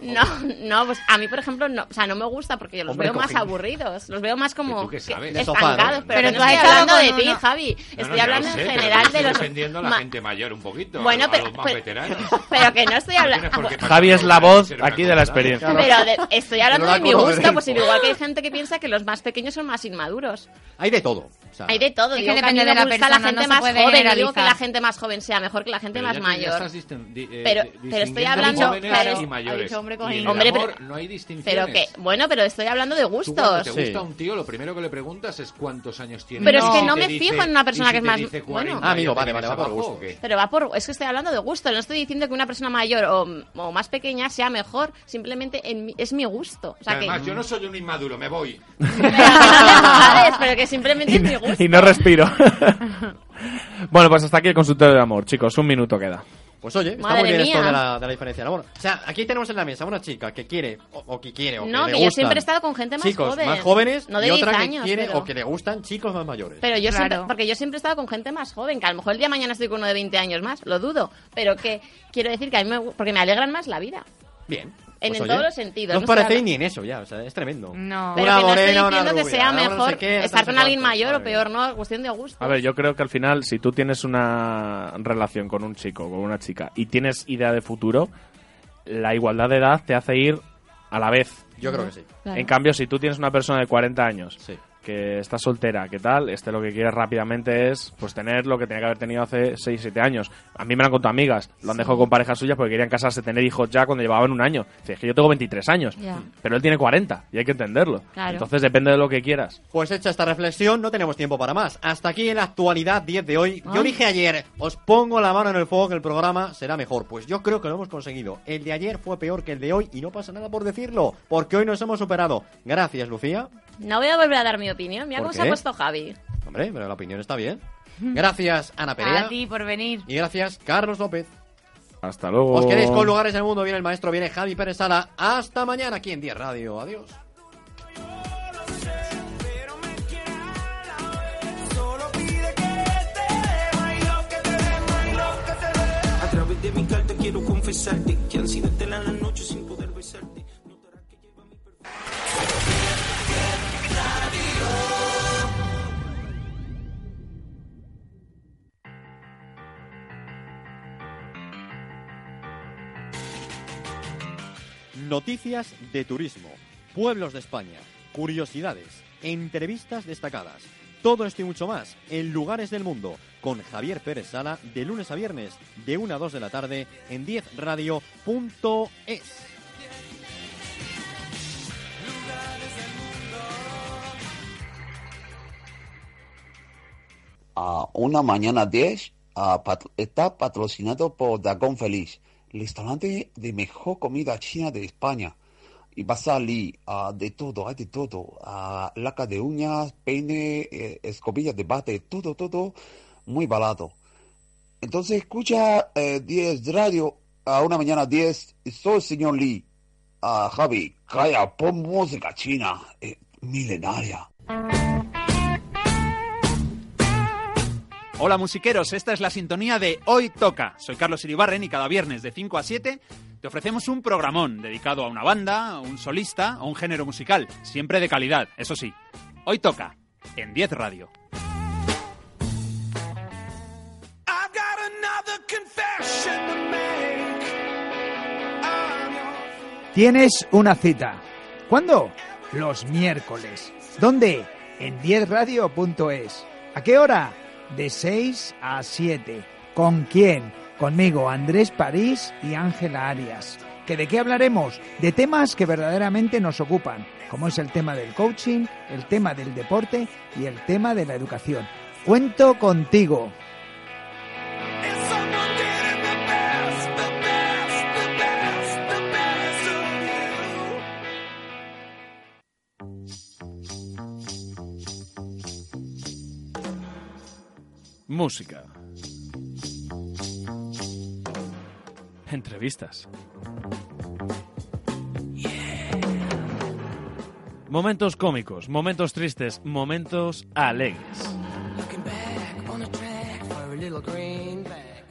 S10: No, no, pues a mí, por ejemplo, no, o sea, no me gusta porque yo los
S19: Hombre
S10: veo más
S19: cojín.
S10: aburridos. Los veo más como
S19: ¿Tú qué
S10: que- estancados.
S1: ¿no?
S10: Pero,
S6: Pero
S10: que
S6: tú
S10: no
S6: has
S10: estoy hablando de ti, Javi.
S19: No, no,
S10: Estoy hablando
S19: sé,
S10: en
S19: pero
S10: general de los...
S19: defendiendo a la gente mayor un poquito,
S10: Bueno,
S19: a,
S10: pero-
S19: los más
S10: pues-
S19: veteranos.
S10: Pero que no estoy
S19: No
S10: hablando...
S7: Javi es la voz aquí de la experiencia.
S10: Pero de- estoy hablando
S1: Pero
S10: de mi gusto, pues igual que hay gente que piensa que los más pequeños son más inmaduros.
S1: Hay de todo. O sea,
S10: Hay de todo.
S6: Es que
S10: Digo que a mí
S6: depende
S10: me
S6: de la
S10: gusta
S6: persona,
S10: la gente
S6: no
S10: más
S6: puede
S10: joven. No digo que la gente más joven sea mejor que la gente
S19: Pero
S10: más
S19: ya te- ya
S10: mayor.
S19: estás distin- di- eh,
S10: Pero- pero estoy
S19: distinguiendo jóvenes
S10: claro,
S19: y mayores.
S6: dicho hombre
S19: Y
S6: cojín.
S19: en el
S10: Hombre,
S19: amor
S10: pero-
S19: no hay distinciones.
S10: Pero que, bueno, pero estoy hablando de
S19: Tú cuando
S10: gustos.
S19: te gusta un tío, lo primero que le preguntas es cuántos años tiene.
S10: Pero es que no me
S19: dice-
S10: fijo en una persona
S19: si
S10: que es más- bueno.
S19: 40,
S1: Ah, amigo,
S19: ¿ya te
S1: vale, vale, va por gusto.
S10: Pero va por... Es que estoy hablando de gusto. No estoy diciendo que una persona mayor o, o más pequeña sea mejor. Simplemente en es mi gusto. O sea, que...
S19: Además, yo no soy un inmaduro, me voy.
S10: Pero que simplemente es mi gusto.
S7: y no respiro. bueno, pues hasta aquí el consultorio de amor, chicos. Un minuto queda.
S1: Pues oye, está
S10: Madre
S1: muy bien esto de la, de la diferencia de amor. O sea, aquí tenemos en la mesa una chica que quiere, o, o que quiere, o
S10: No,
S1: que
S10: que
S1: le
S10: yo
S1: gustan
S10: siempre he estado con gente más
S1: chicos
S10: joven.
S1: más jóvenes
S10: No de
S1: y otra
S10: 10
S1: que
S10: años,
S1: quiere
S10: pero-
S1: o que le gustan chicos más mayores.
S10: Pero yo siempre, porque yo siempre he estado con gente más joven, que a lo mejor el día de mañana estoy con uno de 20 años más, lo dudo, pero que quiero decir que a mí me, porque me alegran más la vida.
S1: Bien.
S10: En,
S1: Pues
S10: en
S1: oye,
S10: todos los sentidos.
S1: No os parecéis ni en eso ya, o sea, es tremendo.
S6: No.
S10: Pero
S1: Una
S10: que no estoy diciendo que
S1: rubia,
S10: sea
S1: ahora no sé
S10: mejor
S1: qué,
S10: estar
S1: no sé
S10: con alguien mayor o peor, no, cuestión de gusto.
S7: A ver, yo creo que al final, si tú tienes una relación con un chico, con una chica, y tienes idea de futuro, la igualdad de edad te hace ir a la vez.
S1: Yo creo que sí.
S10: Claro.
S7: En cambio, si tú tienes una persona de 40 años
S1: Sí.
S7: Que está soltera, que tal, este lo que quiere rápidamente es pues tener lo que tenía que haber tenido hace 6, 7 años. A mí me lo han contado amigas, lo han dejado con parejas suyas porque querían casarse, tener hijos ya cuando llevaban un año. Dice, es que yo tengo 23 años, pero él tiene 40 y hay que entenderlo.
S10: Claro.
S7: Entonces depende de lo que quieras.
S1: Pues hecha esta reflexión, no tenemos tiempo para más. Hasta aquí en la actualidad 10 de hoy. Yo dije ayer, os pongo la mano en el fuego que el programa será mejor. Pues yo creo que lo hemos conseguido. El de ayer fue peor que el de hoy y no pasa nada por decirlo, porque hoy nos hemos superado. Gracias, Lucía.
S10: No voy a volver a dar mi opinión, mira
S1: ¿Por
S10: cómo
S1: qué?
S10: se ha puesto Javi.
S1: Hombre, pero la opinión está bien. Gracias, Ana Perea.
S6: A ti por venir.
S1: Y gracias, Carlos López.
S7: Hasta luego.
S1: Os quedéis con lugares en el mundo. Viene el maestro, viene Javi Pérez Sala. Hasta mañana aquí en 10 Radio. Adiós.
S14: De mi carta quiero confesarte que han sido de la noche sin poder
S1: Noticias de turismo, pueblos de España, curiosidades, entrevistas destacadas. Todo esto y mucho más en Lugares del Mundo con Javier Pérez Sala de lunes a viernes de 1 a 2 de la tarde en 10radio.es.
S2: a una mañana 10 ah, pat- está patrocinado por Dragón Feliz, el restaurante de mejor comida china de España. Y va a salir ah, de todo, hay de todo. ah, laca de uñas, peine, eh, escobillas de bate, todo, todo muy barato. Entonces escucha eh, 10 radio a una mañana 10. Soy el señor Lee. Ah, Javi, calla, pon música china, eh, milenaria.
S12: Hola musiqueros, esta es la sintonía de Hoy Toca. Soy Carlos Iribarren y cada viernes de 5 a 7 te ofrecemos un programón dedicado a una banda, a un solista, a un género musical, siempre de calidad, eso sí. Hoy Toca, en 10 Radio.
S4: Tienes una cita. ¿Cuándo? Los miércoles. ¿Dónde? En 10radio.es. ¿A qué hora? De 6 a 7. ¿Con quién? Conmigo, Andrés París y Ángela Arias. ¿Que ¿De qué hablaremos? De temas que verdaderamente nos ocupan, como es el tema del coaching, el tema del deporte y el tema de la educación. Cuento contigo.
S7: Música. Entrevistas. Momentos cómicos, momentos tristes, momentos alegres.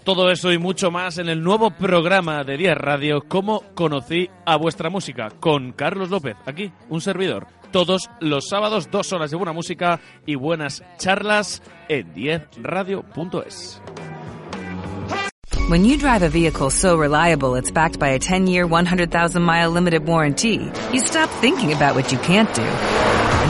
S7: Todo eso y mucho más en el nuevo programa de 10 Radio, Cómo conocí a vuestra música, con Carlos López, aquí, un servidor. Todos los sábados, dos horas de buena música y buenas charlas en 10radio.es.
S20: When you drive a vehicle so reliable it's backed by a 10-year, 100,000-mile limited warranty, you stop thinking about what you can't do